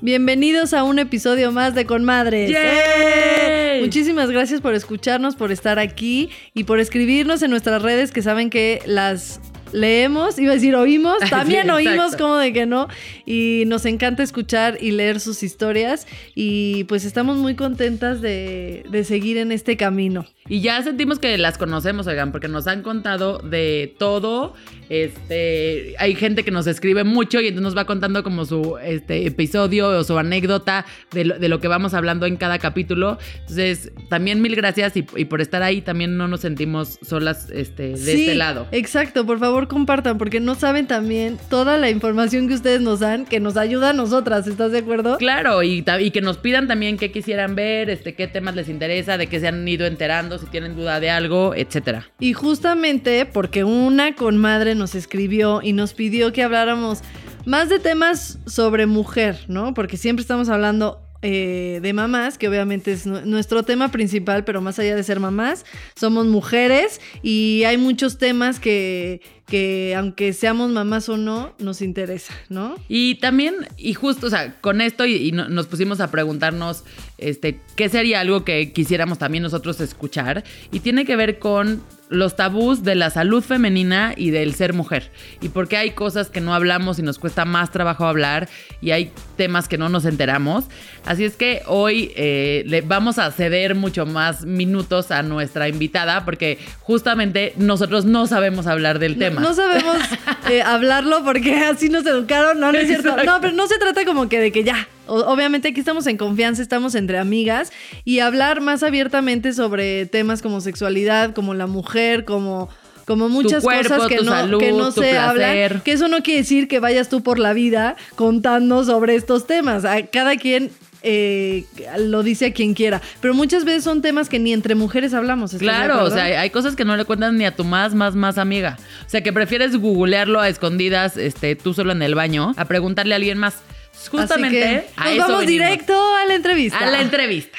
Bienvenidos a un episodio más de Con Madres. ¡Yay! Muchísimas gracias por escucharnos, por estar aquí y por escribirnos en nuestras redes que saben que las leemos, iba a decir oímos, Sí, también oímos como de que no y nos encanta escuchar y leer sus historias y pues estamos muy contentas de, de seguir en este camino. Y ya sentimos que las conocemos, oigan, porque nos han contado de todo. Este, hay gente que nos escribe mucho y entonces nos va contando como su este, episodio o su anécdota de lo, de lo que vamos hablando en cada capítulo. Entonces, también mil gracias y, y por estar ahí también no nos sentimos solas este, de Sí, este lado. Exacto, por favor compartan porque no saben también toda la información que ustedes nos dan que nos ayuda a nosotras, ¿estás de acuerdo? Claro, y, y que nos pidan también qué quisieran ver, este, qué temas les interesa, de qué se han ido enterando, si tienen duda de algo, etcétera. Y justamente porque una conmadre nos escribió y nos pidió que habláramos más de temas sobre mujer, ¿no? Porque siempre estamos hablando eh, de mamás, que obviamente es nu- nuestro tema principal, pero más allá de ser mamás, somos mujeres y hay muchos temas que, que aunque seamos mamás o no, nos interesa, ¿no? Y también, y justo, o sea, con esto y, y no- nos pusimos a preguntarnos, este, qué sería algo que quisiéramos también nosotros escuchar. Y tiene que ver con los tabús de la salud femenina y del ser mujer. Y porque hay cosas que no hablamos y nos cuesta más trabajo hablar y hay temas que no nos enteramos. Así es que hoy eh, le vamos a ceder mucho más minutos a nuestra invitada porque justamente nosotros no sabemos hablar del tema. No sabemos eh, hablarlo porque así nos educaron, no, no es cierto. No, pero no se trata como que de que ya. Obviamente aquí estamos en confianza, estamos entre amigas y hablar más abiertamente sobre temas como sexualidad, como la mujer, como como muchas cuerpo, cosas que no, salud, que no se placer. hablan, que eso no quiere decir que vayas tú por la vida contando sobre estos temas. A Cada quien eh, lo dice a quien quiera, pero muchas veces son temas que ni entre mujeres hablamos. ¿estás de Claro, o sea, hay cosas que no le cuentas ni a tu más, más, más amiga. O sea, que prefieres googlearlo a escondidas, este, tú solo en el baño, a preguntarle a alguien más. Justamente Así que a nos eso vamos venimos. directo a la entrevista. a la entrevista.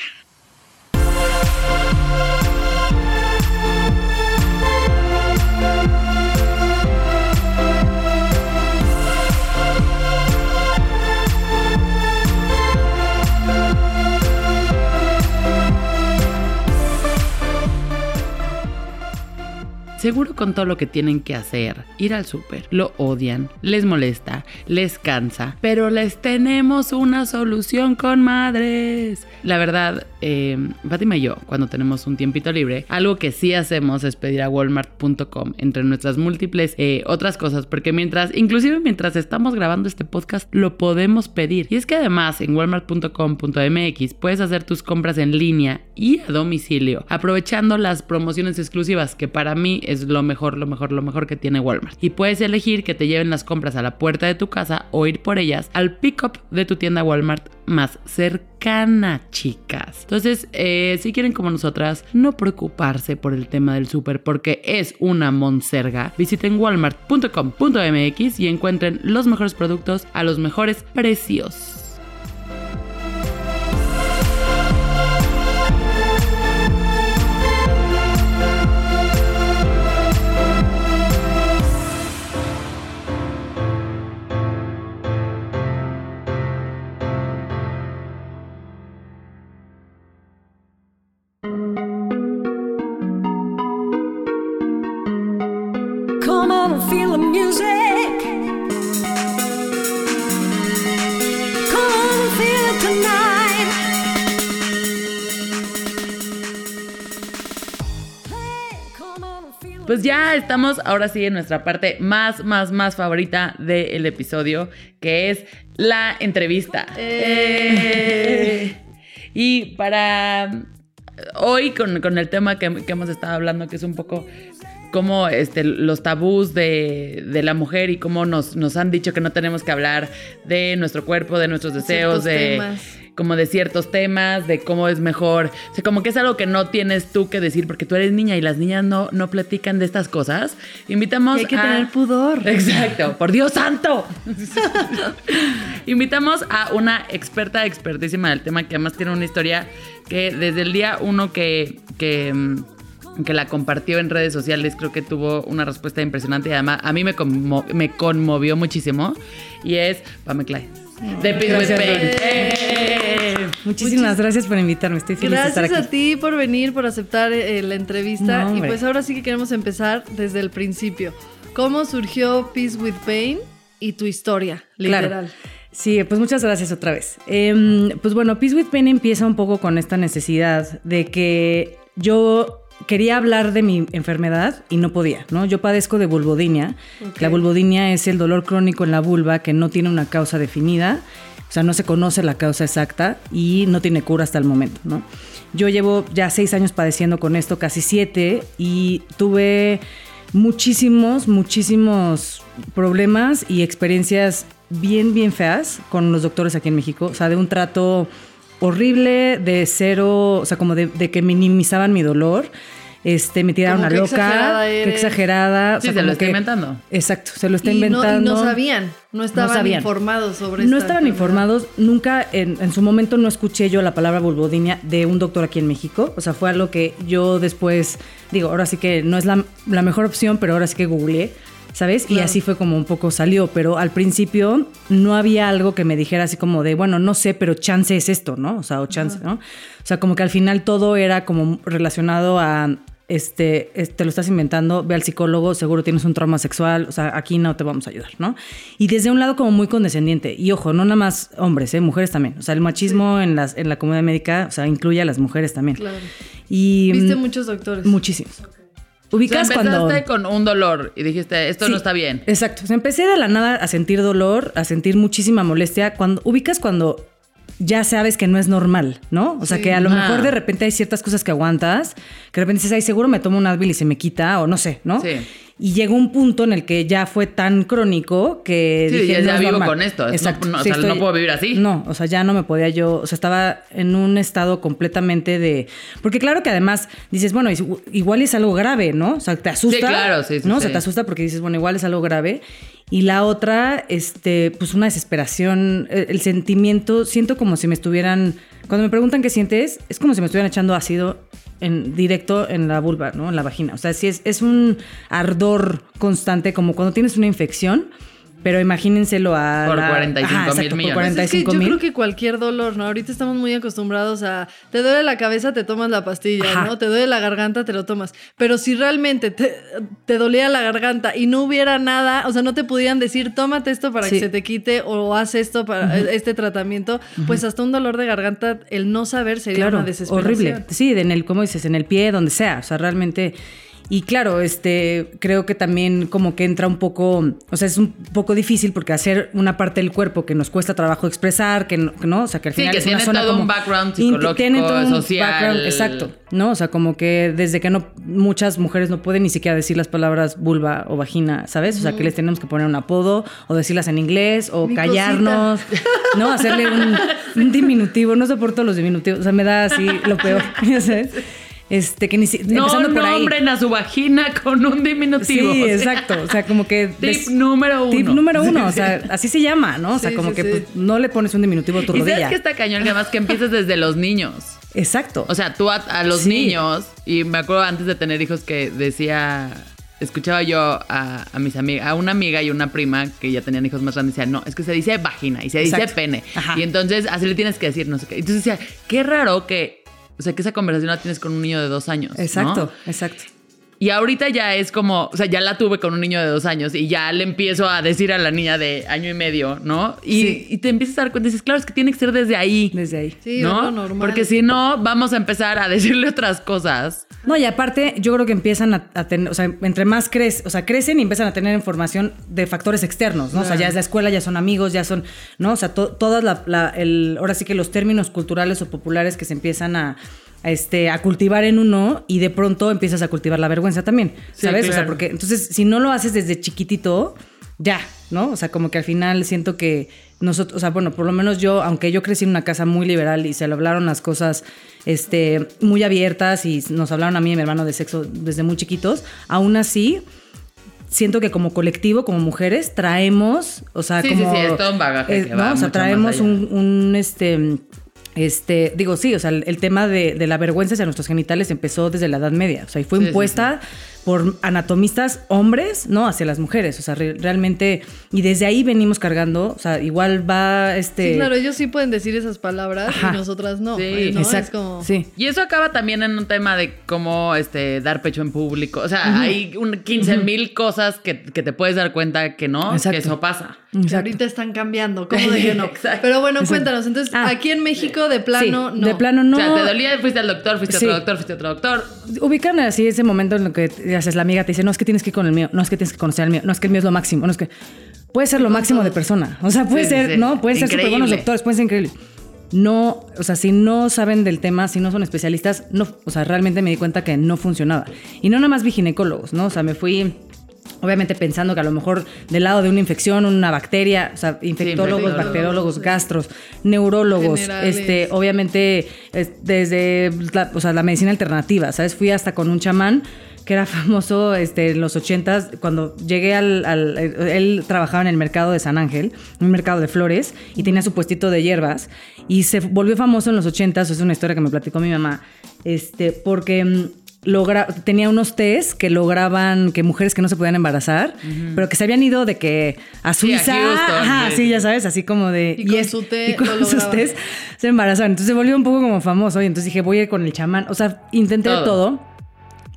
Seguro con todo lo que tienen que hacer, ir al súper, lo odian, les molesta, les cansa, pero les tenemos una solución con madres. La verdad, eh, Fátima y yo, cuando tenemos un tiempito libre, algo que sí hacemos es pedir a walmart.com entre nuestras múltiples eh, otras cosas, porque mientras, inclusive mientras estamos grabando este podcast, lo podemos pedir. Y es que además en walmart.com.mx puedes hacer tus compras en línea y a domicilio, aprovechando las promociones exclusivas que para mí es lo mejor, lo mejor, lo mejor que tiene Walmart. Y puedes elegir que te lleven las compras a la puerta de tu casa o ir por ellas al pick-up de tu tienda Walmart más cercana, chicas. Entonces, eh, si quieren como nosotras, no preocuparse por el tema del súper porque es una monserga, visiten walmart.com.mx y encuentren los mejores productos a los mejores precios. Estamos ahora sí en nuestra parte más, más, más favorita del episodio, que es la entrevista. Eh. Y para hoy, con, con el tema que, que hemos estado hablando, que es un poco como este, los tabús de, de la mujer y cómo nos, nos han dicho que no tenemos que hablar de nuestro cuerpo, de nuestros deseos, de temas. como de ciertos temas, de cómo es mejor. O sea, como que es algo que no tienes tú que decir porque tú eres niña y las niñas no, no platican de estas cosas. Invitamos Y hay que a... tener pudor. Exacto, por Dios santo. Invitamos a una experta, expertísima del tema, que además tiene una historia que desde el día uno que, que, mm, que la compartió en redes sociales, creo que tuvo una respuesta impresionante y además a mí me, conmo- me conmovió muchísimo. Y es Pame Clay. De Peace with Gracias. ¡Eh! Muchísimas gracias por invitarme. Estoy feliz de Gracias estar a ti por venir, por aceptar eh, la entrevista. No, y pues ahora sí que queremos empezar desde el principio. ¿Cómo surgió Peace with Pain y tu historia, Claro. literal? Sí, pues muchas gracias otra vez. Em, pues bueno, Peace with Pain empieza un poco con esta necesidad de que yo quería hablar de mi enfermedad y no podía, ¿no? Yo padezco de vulvodinia. La vulvodinia es el dolor crónico en la vulva que no tiene una causa definida, o sea, no se conoce la causa exacta y no tiene cura hasta el momento, ¿no? Yo llevo ya seis años padeciendo con esto, casi siete, y tuve muchísimos, muchísimos problemas y experiencias bien, bien feas con los doctores aquí en México. O sea, de un trato horrible, de cero, o sea, como de, de que minimizaban mi dolor. Este, me tiraron a loca, exagerada qué exagerada. o sea, se lo está que- inventando. Exacto, se lo está Y no, y inventando. no sabían, no estaban sabían. informados sobre No esta estaban enfermedad. informados, nunca en, en su momento no escuché yo la palabra vulvodinia de un doctor aquí en México, o sea, fue algo que yo después, digo, ahora sí que no es la, la mejor opción, pero ahora sí que googleé, ¿sabes? Y así fue como un poco salió, pero al principio no había algo que me dijera así como de, bueno, no sé, pero chance es esto, ¿no? O sea, o chance, ¿no? O sea, como que al final todo era como relacionado a... Este, es- te lo estás inventando, ve al psicólogo, seguro tienes un trauma sexual, o sea, aquí no te vamos a ayudar, ¿no? Y desde un lado como muy condescendiente, y ojo, no nada más hombres, ¿eh? mujeres también, o sea, el machismo en, las, en la comunidad médica, o sea, incluye a las mujeres también. Claro. Y Viste mm, muchos doctores. muchísimos. O sea, Ubicas empezaste cuando... con un dolor y dijiste, esto Sí, no está bien. Exacto. O sea, empecé de la nada a sentir dolor, a sentir muchísima molestia. Cuando ubicas cuando ya sabes que no es normal, ¿no? O sea, Sí. que a lo Ah. mejor de repente hay ciertas cosas que aguantas, que de repente dices, ay, seguro me tomo un Advil y se me quita, o no sé, ¿no? Sí. Y llegó un punto en el que ya fue tan crónico que Sí, dije, ya- vivo normal". con esto, es- Exacto. no- no, o Sí, sea, no puedo vivir así. No, o sea, ya no me podía yo, o sea, estaba en un estado completamente de... Porque claro que además dices, bueno, igual es algo grave, ¿no? O sea, te asusta. claro, sí, sí, ¿no? O sí. sea, te asusta porque dices, bueno, igual es algo grave. Y la otra, este, pues una desesperación, el, el sentimiento, siento como si me estuvieran, cuando me preguntan qué sientes, es como si me estuvieran echando ácido en directo en la vulva, ¿no? En la vagina. O sea, sí es, es un ardor constante, como cuando tienes una infección, pero imagínenselo a... Por la- 45 Ajá, mil exacto, por millones. Pues es que 45 yo creo que cualquier dolor, ¿no? Ahorita estamos muy acostumbrados a. Te duele la cabeza, te tomas la pastilla, Ajá. ¿no? Te duele la garganta, te lo tomas. Pero si realmente te, te dolía la garganta y no hubiera nada, o sea, no te pudieran decir, tómate esto para que se te quite o haz esto para este tratamiento, pues hasta un dolor de garganta, el no saber sería claro, una desesperación. horrible. Sí, en el, como dices, en el pie, donde sea. O sea, realmente. Y claro, este, creo que también como que entra un poco, o sea, es un poco difícil porque hacer una parte del cuerpo que nos cuesta trabajo expresar, que no, que no, o sea, que al Sí, final que es una tiene zona todo un background psicológico, tiene todo un social. background, exacto, ¿no? O sea, como que desde que no, muchas mujeres no pueden ni siquiera decir las palabras vulva o vagina, ¿sabes? O sea, que les tenemos que poner un apodo o decirlas en inglés o Mi callarnos, ¿no? Hacerle un, un diminutivo, no soporto los diminutivos, o sea, me da así lo peor, ¿ya sabes? Este, que ni si, No nombren a su vagina con un diminutivo. Sí, o sea, exacto. O sea, como que. Tip número uno. Tip número uno. O sea, así se llama, ¿no? O sea, Sí, como sí, que sí. pues, no le pones un diminutivo a tu Y sabes rodilla. que está cañón, que además que empieces desde los niños. Exacto. O sea, tú a, a los niños, y me acuerdo antes de tener hijos que decía, escuchaba yo a, a mis amigas, a una amiga y una prima que ya tenían hijos más grandes, decía, no, es que se dice vagina y se dice pene. Ajá. Y entonces así le tienes que decir, no sé qué. Entonces decía, qué raro que, o sea, que esa conversación la tienes con un niño de dos años. exacto, exacto. Y ahorita ya es como, o sea, ya la tuve con un niño de dos años y ya le empiezo a decir a la niña de año y medio, ¿no? Y, Sí. y te empiezas a dar cuenta y dices, claro, es que tiene que ser desde ahí. Desde ahí. Sí, ¿no? normal. Porque si no, vamos a empezar a decirle otras cosas. No, y aparte, yo creo que empiezan a, a tener, o sea, entre más crecen, o sea, crecen y empiezan a tener información de factores externos, ¿no? O sea, ya es la escuela, ya son amigos, ya son, ¿no? O sea, to- todas la, la- el, ahora sí que los términos culturales o populares que se empiezan a, este, a cultivar en uno y de pronto empiezas a cultivar la vergüenza también, Sí, ¿sabes? O sea, porque entonces, si no lo haces desde chiquitito, ya, ¿no? O sea, como que al final siento que nosotros, o sea, bueno, por lo menos yo, aunque yo crecí en una casa muy liberal y se le hablaron las cosas este, muy abiertas y nos hablaron a mí y a mi hermano de sexo desde muy chiquitos, aún así siento que como colectivo, como mujeres, traemos, o sea, Sí, sí, como... sí, es todo un bagaje que ¿no? O sea, traemos un, un, este... Este, digo, sí, o sea, el, el tema de, de la vergüenza hacia nuestros genitales empezó desde la Edad Media. O sea, y fue Sí, sí, impuesta por anatomistas hombres, ¿no? Hacia las mujeres. O sea, re- realmente. Y desde ahí venimos cargando. O sea, igual va este. Sí, claro, ellos sí pueden decir esas palabras Ajá. y nosotras no. Sí. ¿no? Exacto. Es como... Sí. Y eso acaba también en un tema de cómo este, dar pecho en público. O sea, hay un 15 mil cosas que, que te puedes dar cuenta que no, Exacto. que eso pasa. Que ahorita están cambiando, ¿cómo de que no? Exacto. Pero bueno, Exacto. cuéntanos, entonces, Ah. aquí en México de plano, Sí, no. De plano no. O sea, te dolía, fuiste al doctor, fuiste a otro doctor, fuiste a otro doctor. Ubican así ese momento en el que haces la amiga, te dice, no es que tienes que ir con el mío, no es que tienes que conocer al mío, no es que el mío es lo máximo, no es que. Puede ser lo máximo de persona. O sea, puede Sí, sí, ser, sí. ¿no? Pueden ser súper buenos doctores, pueden ser increíbles. No, o sea, si no saben del tema, si no son especialistas, no, o sea, realmente me di cuenta que no funcionaba. Y no nada más vi ginecólogos, ¿no? O sea, me fui. Obviamente pensando que a lo mejor del lado de una infección, una bacteria, o sea, infectólogos, infectólogos. bacteriólogos, gastros, neurólogos, Generales. este, obviamente es- desde la, o sea, la medicina alternativa, ¿sabes? Fui hasta con un chamán que era famoso este, en los ochentas, cuando llegué al, al- Él trabajaba en el mercado de San Ángel, un mercado de flores, y tenía su puestito de hierbas, y se volvió famoso en los ochentas, es una historia que me platicó mi mamá, este, porque... mm, Logra, tenía unos test que lograban que mujeres que no se podían embarazar, pero que se habían ido de que a Sí, a Suiza, Houston, ajá, sí. sí, ya sabes, así como de Y con es- su té y con sus tés se embarazaron. Entonces se volvió un poco como famoso y entonces dije, voy a ir con el chamán. O sea, intenté Todo. todo.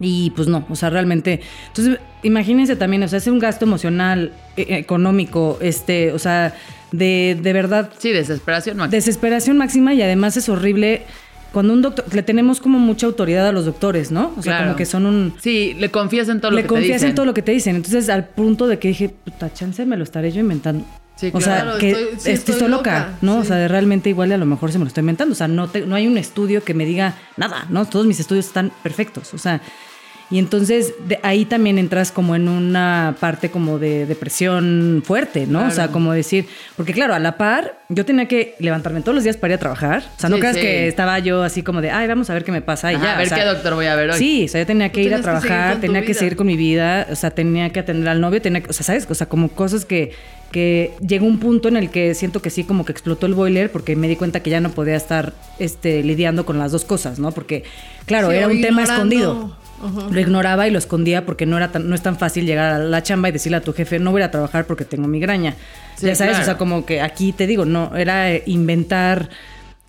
Y pues no, o sea, realmente. Entonces, imagínense también, o sea, es un gasto emocional, eh, económico, este, o sea, de, de verdad, Sí, desesperación máxima. desesperación máxima y además es horrible cuando un doctor, le tenemos como mucha autoridad a los doctores, ¿no? O sea, Claro. como que son un... Sí, le confías en todo lo le que te confías dicen. en todo lo que te dicen. Entonces, al punto de que dije, puta, chance me lo estaré yo inventando. Sí, O sea, claro. que Estoy- sí, estoy, estoy loca, loca, ¿no? O sea, de realmente igual a lo mejor se me lo estoy inventando. O sea, no, te- no hay un estudio que me diga nada, ¿no? Todos mis estudios están perfectos. O sea, y entonces de ahí también entras como en una parte como de depresión fuerte, ¿no? O sea, como decir, porque claro, a la par, yo tenía que levantarme todos los días para ir a trabajar. O sea, no Sí, creas sí. que estaba yo así como de, ay, vamos a ver qué me pasa y Ajá, ya. a ver o sea, qué doctor voy a ver hoy. Sí, o sea, yo tenía que Tú ir a que trabajar, tenía que vida. seguir con mi vida, o sea, tenía que atender al novio, tenía que, o sea, ¿sabes? O sea, como cosas que, que llegó un punto en el que siento que sí, como que explotó el boiler porque me di cuenta que ya no podía estar este, lidiando con las dos cosas, ¿no? Porque, claro, Sí, era un tema ignorando. escondido. Lo ignoraba y lo escondía porque no era tan, no es tan fácil llegar a la chamba y decirle a tu jefe, no voy a trabajar porque tengo migraña. Sí, ya sabes, claro. o sea, como que aquí te digo, no, era eh, inventar.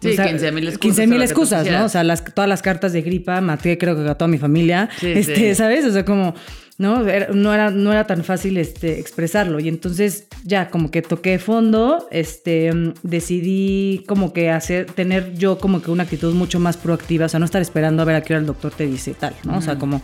Sí, o sea, 15,000 excusas 15,000 o lo que tú excusas, ¿no? O sea, las, todas las cartas de gripa, maté creo que a toda mi familia. Sí, este, sí. ¿sabes? O sea, como, ¿no? Era- no, era, no era tan fácil este, expresarlo. Y entonces ya como que toqué fondo, este, mm, decidí como que hacer, tener yo como que una actitud mucho más proactiva, o sea, no estar esperando a ver a qué hora el doctor te dice tal, ¿no? O sea, como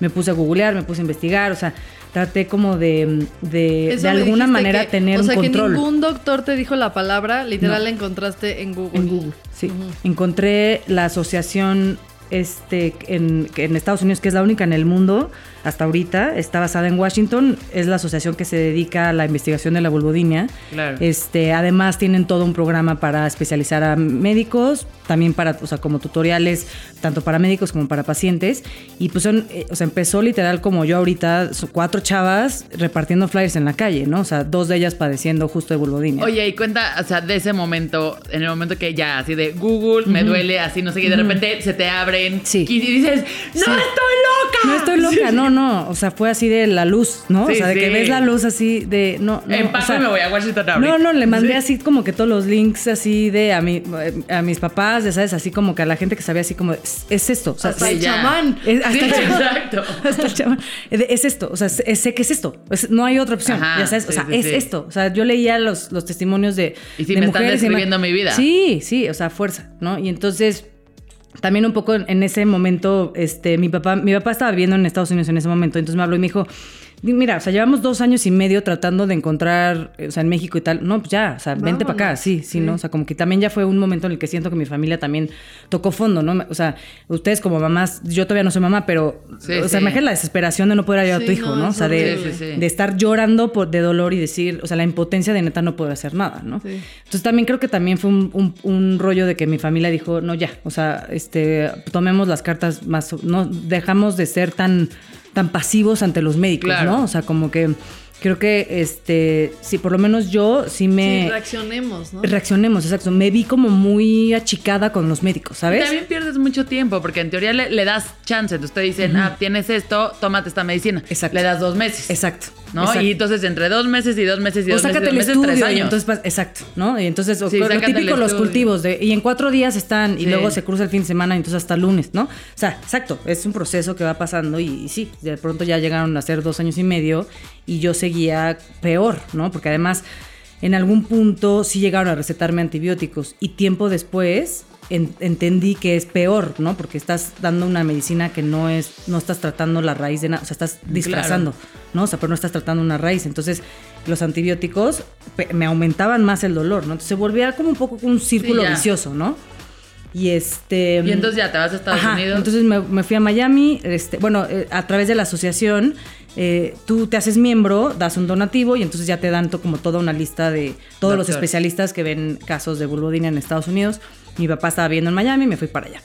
me puse a googlear, me puse a investigar, o sea, traté como de, de, de alguna manera que- tener o sea, un control. que ningún doctor te dijo la palabra, literal No. la encontraste en Google. En Google, sí. Encontré la asociación este, en, en Estados Unidos, que es la única en el mundo hasta ahorita, está basada en Washington, es la asociación que se dedica a la investigación de la vulvodinia. Claro. Este, además tienen todo un programa para especializar a médicos, también para, o sea, como tutoriales, tanto para médicos como para pacientes. Y pues son, eh, o sea, empezó literal como yo ahorita, cuatro chavas repartiendo flyers en la calle, ¿no? O sea, dos de ellas padeciendo justo de vulvodinia. Oye, y cuenta, o sea, de ese momento, en el momento que ya, así de Google, me duele, así, no sé qué, y de repente se te abren Sí. y dices, ¡No Sí. estoy loca! No estoy loca, no, no, no, o sea, fue así de la luz, ¿no? Sí, o sea, de que ves la luz así de, no, no. Empaco o sea, me voy a Washington ahorita. No, no, le mandé Sí. así como que todos los links así de a mi, a mis papás, ya sabes, así como que a la gente que sabía así como, es, es esto, o sea, Hasta el chamán. es, hasta el chamán. exacto. Hasta el chamán. Es, es esto, o sea, sé, que es esto. Es- no hay otra opción. Ajá, ya sabes, o sea, es esto. O sea, yo leía los, los testimonios de. Y de me están mujeres y demás. describiendo mi vida. Sí, sí, o sea, fuerza, ¿no? Y entonces. También un poco en, ese momento, este, mi papá, mi papá estaba viviendo en Estados Unidos en ese momento, entonces me habló y me dijo, mira, o sea, llevamos dos años y medio tratando de encontrar, eh, o sea, en México y tal, no, pues ya, o sea, vente para acá, sí, sí, ¿no? O sea, como que también ya fue un momento en el que siento que mi familia también tocó fondo, ¿no? O sea, ustedes como mamás, yo todavía no soy mamá, pero, Sí, o sea, sí. imagínate la desesperación de no poder ayudar a tu hijo, no, ¿no? O sea, de, estar llorando por, de dolor y decir, o sea, la impotencia de neta no poder hacer nada, ¿no? Sí. Entonces también creo que también fue un, un- un rollo de que mi familia dijo, no, ya, o sea, este, tomemos las cartas más, no, dejamos de ser tan, tan pasivos ante los médicos, Claro. ¿no? O sea, como que creo que, este, sí, por lo menos yo sí me... Sí, reaccionemos, ¿no? Reaccionemos, exacto. Me vi como muy achicada con los médicos, Y ¿sabes? también pierdes mucho tiempo porque en teoría le, le das chance. Entonces te dicen, ah, tienes esto, tómate esta medicina. Exacto. Le das dos meses. Exacto. ¿No? exacto. Y entonces entre dos meses y dos meses y o dos meses, y sácate dos meses, estudio tres y años. entonces pas- exacto, ¿no? Y entonces Sí, lo típico los cultivos de y en cuatro días están y Sí. luego se cruza el fin de semana y entonces hasta lunes, ¿no? O sea, exacto, es un proceso que va pasando y, y sí, de pronto ya llegaron a ser dos años y medio y yo seguía peor, ¿no? Porque además en algún punto sí llegaron a recetarme antibióticos y tiempo después en- entendí que es peor, ¿no? Porque estás dando una medicina que no es, no estás tratando la raíz de nada, o sea, estás disfrazando, ¿no? O sea, pero no estás tratando una raíz. Entonces, los antibióticos me aumentaban más el dolor, ¿no? Entonces se volvía como un poco un círculo vicioso, ¿no? Y este. Y entonces ya te vas a Estados Ajá, Unidos. Entonces me, me fui a Miami, este, bueno, eh, a través de la asociación, eh, tú te haces miembro, das un donativo y entonces ya te dan to- como toda una lista de todos los especialistas que ven casos de vulvodynia en Estados Unidos. Mi papá estaba viviendo en Miami y me fui para allá.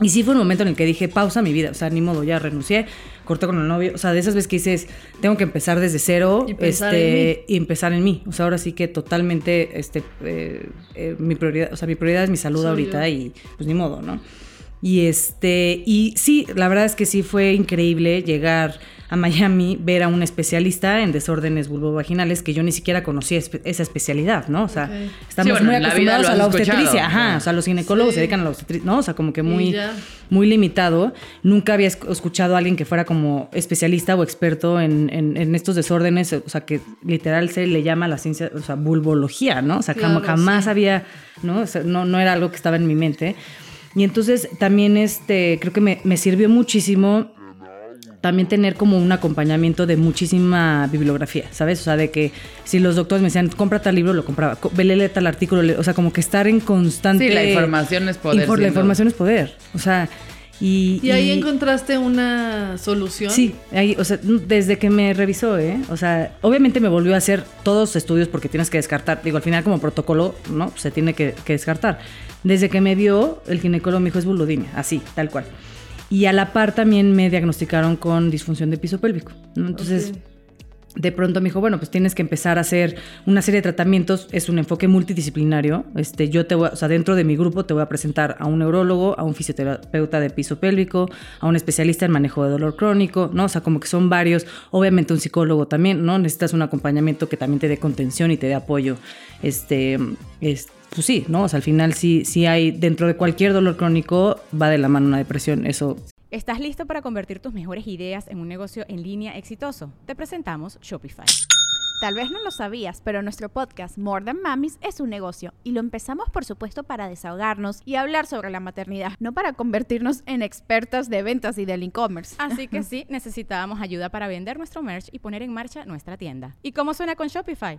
Y sí fue un momento en el que dije, pausa mi vida, o sea, ni modo, ya renuncié, corté con el novio, o sea, de esas veces que dices, tengo que empezar desde cero Y este, y empezar en mí. O sea, ahora sí que totalmente, este, eh, eh, mi prioridad, o sea, mi prioridad es mi salud Soy ahorita yo. y pues ni modo, ¿no? Y este, y sí, la verdad es que sí fue increíble llegar a Miami, ver a un especialista en desórdenes vulvovaginales que yo ni siquiera conocía espe- esa especialidad, ¿no? O sea, Ok. estamos Sí, bueno, muy la acostumbrados a la escuchado, obstetricia, ajá, o sea, los ginecólogos Sí. se dedican a la obstetricia, ¿no? O sea, como que muy, muy limitado. Nunca había esc- escuchado a alguien que fuera como especialista o experto en, en- en estos desórdenes, o sea, que literal se le llama la ciencia, o sea, vulvología, ¿no? O sea, Claro, jamás sí. había, ¿no? O sea, no, no era algo que estaba en mi mente. Y entonces también este, creo que me, me sirvió muchísimo también tener como un acompañamiento de muchísima bibliografía, ¿sabes? O sea, de que si los doctores me decían, compra tal libro, lo compraba, Co- vele tal artículo, o sea, como que estar en constante... Sí, la información es poder, Infor- la sin información es poder, o sea, y... Y ahí y- encontraste una solución. Sí, ahí, o sea, desde que me revisó, ¿eh? O sea, obviamente me volvió a hacer todos estudios porque tienes que descartar. Digo, al final como protocolo, ¿no? Se tiene que, que descartar. Desde que me vio, el ginecólogo me dijo es vulvodynia, así, tal cual. Y a la par también me diagnosticaron con disfunción de piso pélvico. ¿no? Entonces, de pronto me dijo, bueno, pues tienes que empezar a hacer una serie de tratamientos, es un enfoque multidisciplinario. Este, yo te voy, a- o sea, dentro de mi grupo te voy a presentar a un neurólogo, a un fisioterapeuta de piso pélvico, a un especialista en manejo de dolor crónico, ¿no? O sea, como que son varios, obviamente un psicólogo también, ¿no? Necesitas un acompañamiento que también te dé contención y te dé apoyo. Este, es, pues sí, ¿no? O sea, al final sí, sí hay, dentro de cualquier dolor crónico va de la mano una depresión, eso ¿Estás listo para convertir tus mejores ideas en un negocio en línea exitoso? Te presentamos Shopify. Tal vez no lo sabías, pero nuestro podcast More Than Mamis es un negocio y lo empezamos por supuesto para desahogarnos y hablar sobre la maternidad, no para convertirnos en expertas de ventas y del e-commerce. Así que sí, necesitábamos ayuda para vender nuestro merch y poner en marcha nuestra tienda. ¿Y cómo suena con Shopify?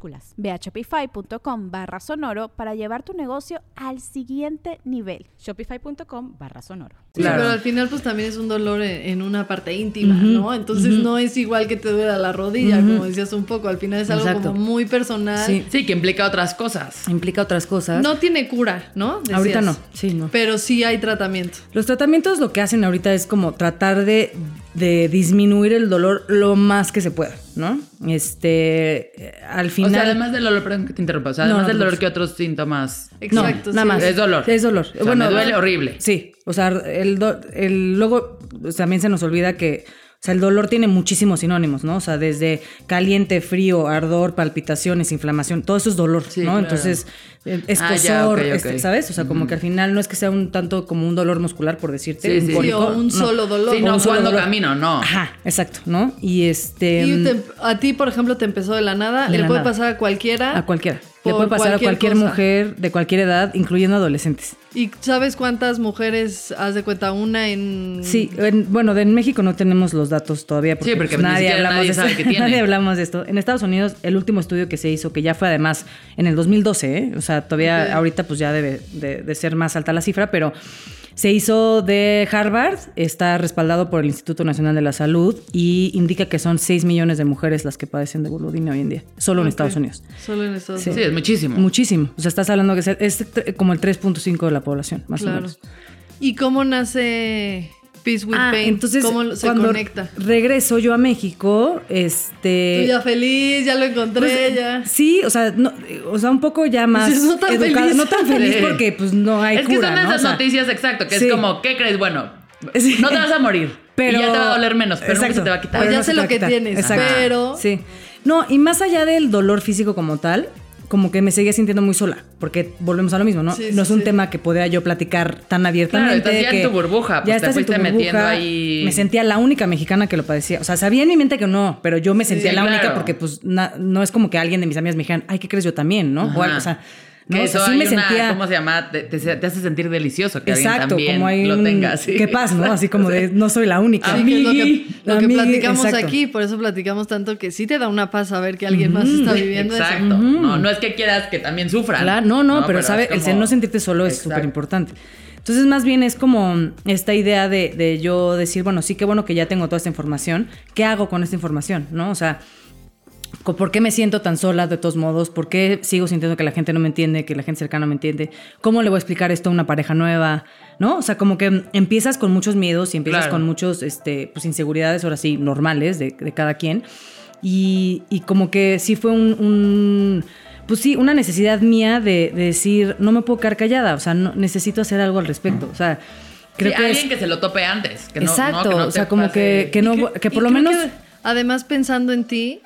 Minúsculas. Ve a shopify.com barra sonoro para llevar tu negocio al siguiente nivel. Shopify.com barra sonoro. Sí, Claro. pero al final pues también es un dolor en, en una parte íntima, ¿no? Entonces no es igual que te duela la rodilla, como decías un poco, al final es algo Exacto. como muy personal. Sí. Sí, que implica otras cosas. Implica otras cosas. No tiene cura, ¿no? Decías. ahorita no, sí, no. Pero sí hay tratamiento. Los tratamientos lo que hacen ahorita es como tratar de, de disminuir el dolor lo más que se pueda, ¿no? Este, al final... O sea, además del dolor, perdón que te interrumpa, o sea, No, además no del dolor. ¿qué otros síntomas? No, Exacto. nada sí. más. Es dolor. Es dolor. O sea, me duele horrible. Sí, o sea, el, do- el luego pues, también se nos olvida que, sea, el dolor tiene muchísimos sinónimos, ¿no? O sea, desde caliente, frío, ardor, palpitaciones, inflamación, todo eso es dolor, Sí, ¿no? claro. Entonces, eh, Ah, escosor, ya, ok. este, ¿sabes? O sea, como que al final no es que sea un tanto como un dolor muscular, por decirte, Sí, un sí. O un no. solo dolor. Sí, O no, cuando dolor. camino, no. Ajá, exacto, ¿no? Y este... Y te- a ti, por ejemplo, te empezó de la nada, De le la puede nada. pasar a cualquiera. A cualquiera. Le puede pasar a cualquier cosa. mujer de cualquier edad, incluyendo adolescentes. ¿Y sabes cuántas mujeres, haz de cuenta, una en... Sí, en- bueno, de en México no tenemos los datos todavía porque, Sí, porque pues, nadie hablamos nadie de esto. sabe que tiene. nadie hablamos de esto. En Estados Unidos, el último estudio que se hizo, que ya fue además en el 2012, ¿eh? o sea, todavía ahorita pues ya debe de, de ser más alta la cifra, pero se hizo de Harvard, está respaldado por el Instituto Nacional de la Salud y indica que son 6 millones de mujeres las que padecen de vulvodynia hoy en día, solo en. Estados Unidos. Solo en Estados Sí. Unidos. Sí, es muchísimo. Muchísimo. O sea, estás hablando que es, como el 3.5 de la población, más o menos. ¿Y cómo nace Peace with Ah, Pain? entonces, ¿Cómo se cuando conecta? regreso yo a México, este... Tú ya feliz, ya lo encontré, pues, ya. Sí, o sea, no, o sea, un poco ya más no tan educada. feliz. No tan feliz Sí. porque pues no hay es que cura, son ¿no? esas O sea, noticias, exacto, que sí. es como, ¿qué crees? Bueno, Sí. no te vas a morir. Pero, y ya te va a doler menos, pero nunca Exacto. se te va a quitar. Pero ya no sé lo que tienes, Exacto. pero- Sí. No, y más allá del dolor físico como tal, como que me seguía sintiendo muy sola, porque volvemos a lo mismo, ¿no? Sí, no sí, es un sí. tema que podía yo platicar tan abiertamente. estás ya en que tu burbuja, pues, ya te estás en tu fuiste metiendo burbuja. ahí. Me sentía la única mexicana que lo padecía. O sea, sabía en mi mente que no, pero yo me sentía la claro. única porque pues na- no es como que alguien de mis amigas me dijeran, ay, ¿qué crees yo también, no? O, o sea, Que ¿no? O eso sea, sí me una- sentía... ¿cómo se llama? Te, te- te hace sentir delicioso que Exacto, alguien también como hay lo un... tenga así. Qué paz, ¿no? Así como de, no soy la única. Que es lo que, Amigui. lo que Amigui, platicamos exacto. aquí, por eso platicamos tanto que sí te da una paz saber que alguien más está viviendo eso. Exacto. no, no es que quieras que también sufran. Claro, no, no, pero, es sabe, el como- no sentirte solo es Exacto. súper importante. Entonces, más bien es como esta idea de, de yo decir, bueno, sí, qué bueno que ya tengo toda esta información. ¿Qué hago con esta información? ¿No? O sea, ¿por qué me siento tan sola de todos modos? ¿Por qué sigo sintiendo que la gente no me entiende, que la gente cercana no me entiende? ¿Cómo le voy a explicar esto a una pareja nueva? ¿No? O sea, como que empiezas con muchos miedos y empiezas Claro. con muchos, este, pues, inseguridades, ahora sí, normales de, de cada quien. Y, y como que sí fue un, un- pues sí, una necesidad mía de, de decir, no me puedo quedar callada, o sea, no, necesito hacer algo al respecto, o sea, creo Sí, que alguien es... que se lo tope antes. Que no- no, exacto, que no o sea, como pase- que, que no, que, por lo menos... que, además, pensando en ti,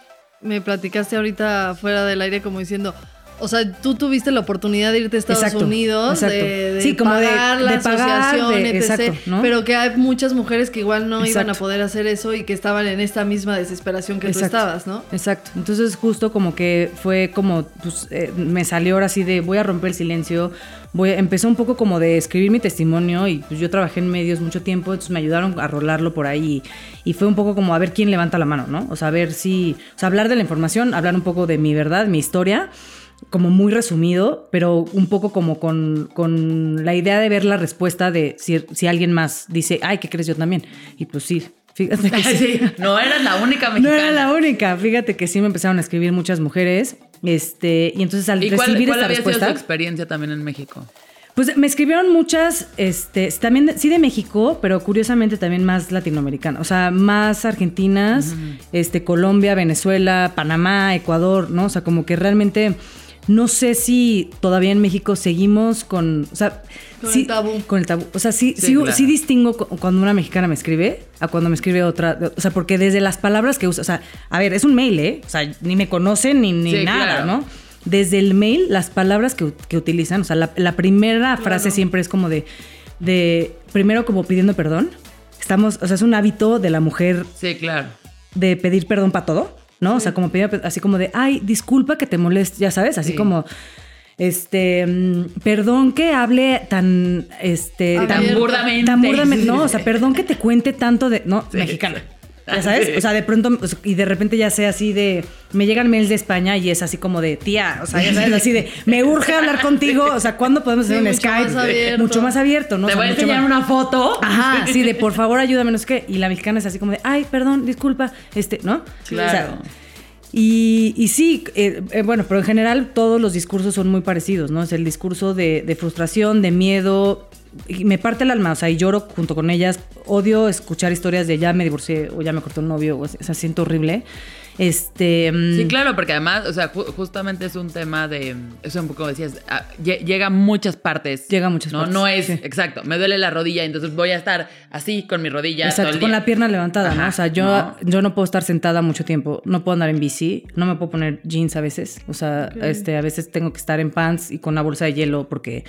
me platicaste ahorita fuera del aire como diciendo, o sea, tú tuviste la oportunidad de irte a Estados Exacto, Unidos, exacto. de, de Sí, como de- pagar la de pagar, asociación, de- etc. exacto, ¿no? Pero que hay muchas mujeres que igual no iban a poder hacer eso y que estaban en esta misma desesperación que tú estabas, ¿no? Exacto. Entonces justo como que fue como, pues eh, me salió ahora así de voy a romper el silencio. Voy, empezó un poco como de escribir mi testimonio y pues yo trabajé en medios mucho tiempo, entonces me ayudaron a rolarlo por ahí y, fue un poco como a ver quién levanta la mano, ¿no? O sea, a ver si, o sea, hablar de la información, hablar un poco de mi verdad, mi historia, como muy resumido, pero un poco como con, con la idea de ver la respuesta de si, si alguien más dice, ay, ¿qué crees yo también? Y pues sí, fíjate que sí. Sí, no eras la única No mexicana. era la única. Fíjate que sí me empezaron a escribir muchas mujeres. Este, y entonces al ¿Y cuál, recibir cuál esta había sido respuesta. su experiencia también en México? Pues me escribieron muchas, este, también sí de México, pero curiosamente también más latinoamericanas. O sea, más argentinas, este, Colombia, Venezuela, Panamá, Ecuador, ¿no? O sea, como que realmente no sé si todavía en México seguimos con. O sea, Con sí- el tabú. Con el tabú. O sea, sí, Sí, sí, claro. sí distingo cu- cuando una mexicana me escribe a cuando me escribe otra. O sea, porque desde las palabras que usa. O sea, a ver, es un mail, ¿eh? O sea, ni me conocen ni, ni nada, claro. ¿no? Desde el mail, las palabras que, que utilizan, o sea, la, la primera frase siempre es como de, de, primero como pidiendo perdón. Estamos, o sea, es un hábito de la mujer Sí, claro. de pedir perdón para todo, ¿no? O sea, como pedir, así como de, ay, disculpa que te moleste, ya sabes, así Sí. como, este, mm, perdón que hable tan, este, Abierto. Tan burdamente. tan burdamente, no, o sea, perdón que te cuente tanto de, no, Sí. mexicana. ¿Ya sabes? O sea, de pronto, sea, y de repente ya sé así de, me llegan mails de España y es así como de, tía, o sea, ya sabes, así de, me urge hablar contigo, o sea, ¿cuándo podemos hacer Sí, un mucho Skype? más abierto. Mucho más abierto, ¿no? Te O sea, voy a enseñar más- una foto. Ajá, sí, de por favor ayúdame, no sé qué. Y la mexicana es así como de, ay, perdón, disculpa, este, ¿no? Claro. O sea, y, y sí, eh, eh, bueno, pero en general todos los discursos son muy parecidos, ¿no? Es el discurso de, de frustración, de miedo. Y me parte el alma, o sea, y lloro junto con ellas. Odio escuchar historias de ya me divorcié o ya me cortó el novio, o sea, siento horrible. Este. mm, Sí, claro, porque además, o sea, ju- justamente es un tema de, eso un poco decías, ah, lle- llega a muchas partes. Llega a muchas no, partes, No es, sí. exacto, me duele la rodilla, entonces voy a estar así con mi rodilla todo Exacto, el con la pierna levantada, ¿no? O sea, yo ¿no? yo no puedo estar sentada mucho tiempo, no puedo andar en bici, no me puedo poner jeans a veces, o sea, este, a veces tengo que estar en pants y con una bolsa de hielo porque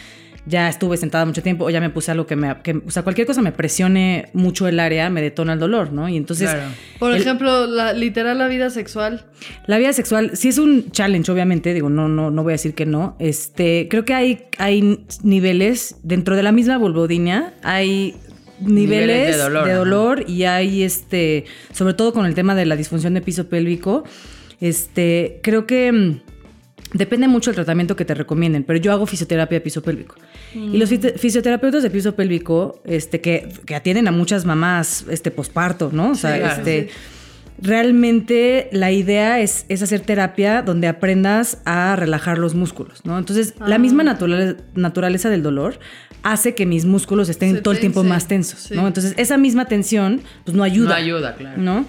ya estuve sentada mucho tiempo o ya me puse algo que me, que- o sea, cualquier cosa me presione mucho el área, me detona el dolor, ¿no? Y entonces, Claro. Por el- ejemplo, la, literal la vida sexual. la vida sexual sí es un challenge, obviamente, digo, no, no, no voy a decir que no. Este, creo que hay, hay niveles dentro de la misma vulvodinia, hay niveles, Niveles de de dolor, dolor, ajá. y hay este, sobre todo con el tema de la disfunción de piso pélvico, este, creo que mm, depende mucho del tratamiento que te recomienden, pero yo hago fisioterapia de piso pélvico. Y los fisioterapeutas de piso pélvico, este, que, que atienden a muchas mamás, este, posparto, ¿no? O sea, Sí, claro. este, realmente la idea es, es hacer terapia donde aprendas a relajar los músculos, ¿no? Entonces, la misma naturale- naturaleza del dolor hace que mis músculos estén Se todo el tiempo más tensos, sí. ¿no? Entonces, esa misma tensión, pues no ayuda. No ayuda, claro. ¿no?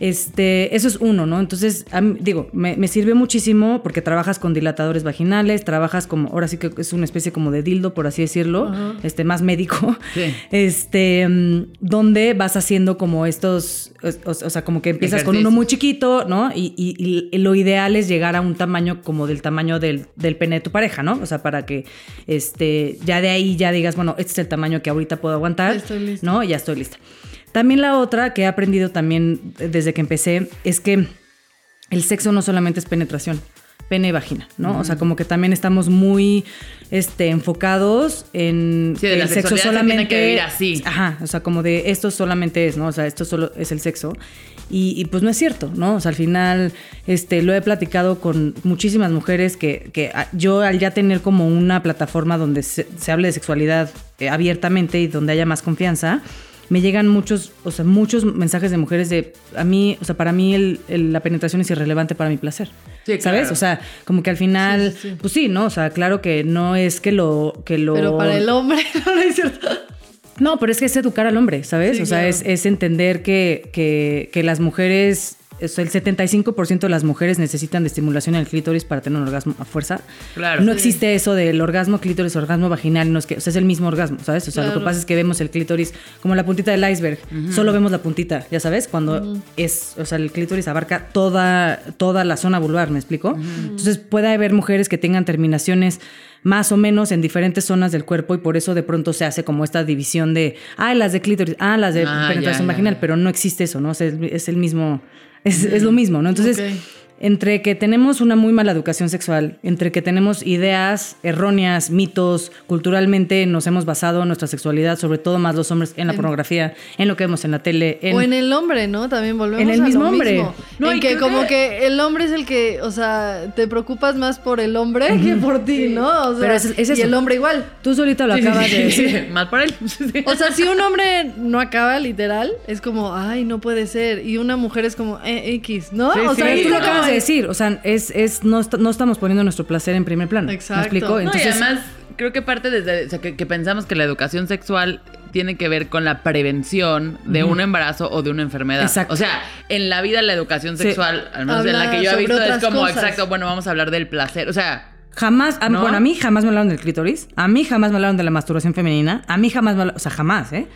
Este, eso es uno, ¿no? Entonces, mí- digo, me, me sirvió muchísimo porque trabajas con dilatadores vaginales, trabajas como, ahora sí que es una especie como de dildo, por así decirlo, este, más médico, Sí. este, mm, donde vas haciendo como estos, o, o sea, como que empiezas con uno muy chiquito, ¿no? Y, y- y lo ideal es llegar a un tamaño como del tamaño del, del pene de tu pareja, ¿no? O sea, para que, este, ya de ahí ya digas, bueno, este es el tamaño que ahorita puedo aguantar, Estoy lista. ¿no? Ya estoy lista. También la otra que he aprendido también desde que empecé es que el sexo no solamente es penetración, pene y vagina, ¿no? O sea, como que también estamos muy este, enfocados en Sí, de que la el sexo se solamente tiene que vivir así. Ajá, o sea, como de esto solamente es, ¿no? O sea, esto solo es el sexo. Y, y, pues no es cierto, ¿no? O sea, al final este, lo he platicado con muchísimas mujeres que, que ah, yo al ya tener como una plataforma donde se, se hable de sexualidad eh, abiertamente y donde haya más confianza, me llegan muchos, o sea, muchos mensajes de mujeres de, a mí, o sea, para mí el- el- la penetración es irrelevante para mi placer. Sí, ¿Sabes? claro. O sea, como que al final, Sí, sí, sí. pues sí, ¿no? O sea, claro que no es que lo... Que lo Pero para el hombre, no es cierto. no, pero es que es educar al hombre, ¿sabes? O sea, claro. es, es entender que, que, que las mujeres, el 75% de las mujeres necesitan de estimulación en el clítoris para tener un orgasmo a fuerza. Claro. No Sí. existe eso del orgasmo clítoris, orgasmo vaginal, no es que, o sea, es el mismo orgasmo, ¿sabes? O sea, lo que pasa es que vemos el clítoris como la puntita del iceberg, solo vemos la puntita, ya sabes, cuando es, o sea, el clítoris abarca toda, toda la zona vulvar, ¿me explico? Entonces puede haber mujeres que tengan terminaciones más o menos en diferentes zonas del cuerpo y por eso de pronto se hace como esta división de, ah, las de clítoris, ah, las de Ah, penetración ya, ya, vaginal, ya. pero no existe eso, ¿no? O sea, es, es el mismo, es, es lo mismo, ¿no? Entonces. Entre que tenemos una muy mala educación sexual, entre que tenemos ideas erróneas, mitos, culturalmente nos hemos basado en nuestra sexualidad, sobre todo más los hombres, en la pornografía, en lo que vemos en la tele, en, o en el hombre, ¿no? También volvemos En el a mismo lo hombre. mismo. No, en y que como que- que... el hombre es el que, o sea, te preocupas más por el hombre que por ti, ¿no? O sea, Pero es- es y el hombre igual. Tú solito lo Sí, acabas sí, de sí. decir. Mal por él. O sea, si un hombre no acaba literal, es como, ay, no puede ser. Y una mujer es como, eh, X, ¿no? O sea, es tú lo acabas de decir, o sea, es, es no, no estamos poniendo nuestro placer en primer plano. Exacto. ¿Me explico? No, y No, y Entonces, además, creo que parte desde o sea, que, que pensamos que la educación sexual tiene que ver con la prevención de un embarazo o de una enfermedad. Exacto. O sea, en la vida la educación Sí. sexual, al menos en la Habla que yo he visto, es como, cosas. exacto, bueno, vamos a hablar del placer. O sea, Jamás, a- ¿No? bueno, a mí jamás me hablaron del clítoris, a mí jamás me hablaron de la masturbación femenina, a mí jamás me hablaron, o sea, jamás, ¿eh?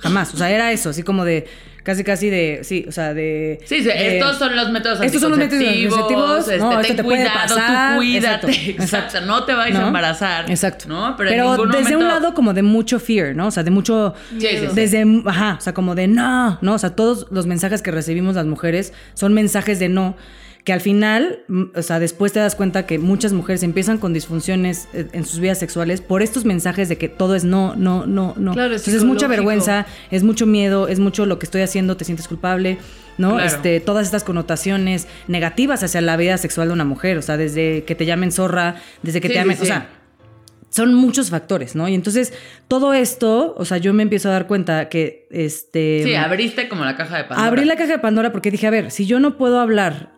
Jamás, o sea, era eso, así como de, casi casi de, sí, o sea, de... sí, sí, de- estos son los métodos estos son los métodos anticonceptivos, anticonceptivos, no, este, esto te puede cuidado, pasar, tú cuídate, exacto, exacto, o sea, no te vayas a ¿no? embarazar. Exacto. ¿no? Pero, desde un lado como de mucho fear, ¿no? O sea, de mucho... Sí, sí, sí. Desde, ajá, o sea, como de no, ¿no? O sea, todos los mensajes que recibimos las mujeres son mensajes de no, que al final, mm, o sea, después te das cuenta que muchas mujeres empiezan con disfunciones eh, en sus vidas sexuales por estos mensajes de que todo es no, no, no, no. Claro, es Entonces es mucha vergüenza, es mucho miedo, es mucho lo que estoy haciendo, te sientes culpable, ¿no? Claro. Este, todas estas connotaciones negativas hacia la vida sexual de una mujer, o sea, desde que te llamen zorra, desde que Sí, te llamen, sí, o sí. sea, son muchos factores, ¿no? Y entonces todo esto, o sea, yo me empiezo a dar cuenta que este Sí, abriste como la caja de Pandora. abrí la caja de Pandora porque dije, a ver, si yo no puedo hablar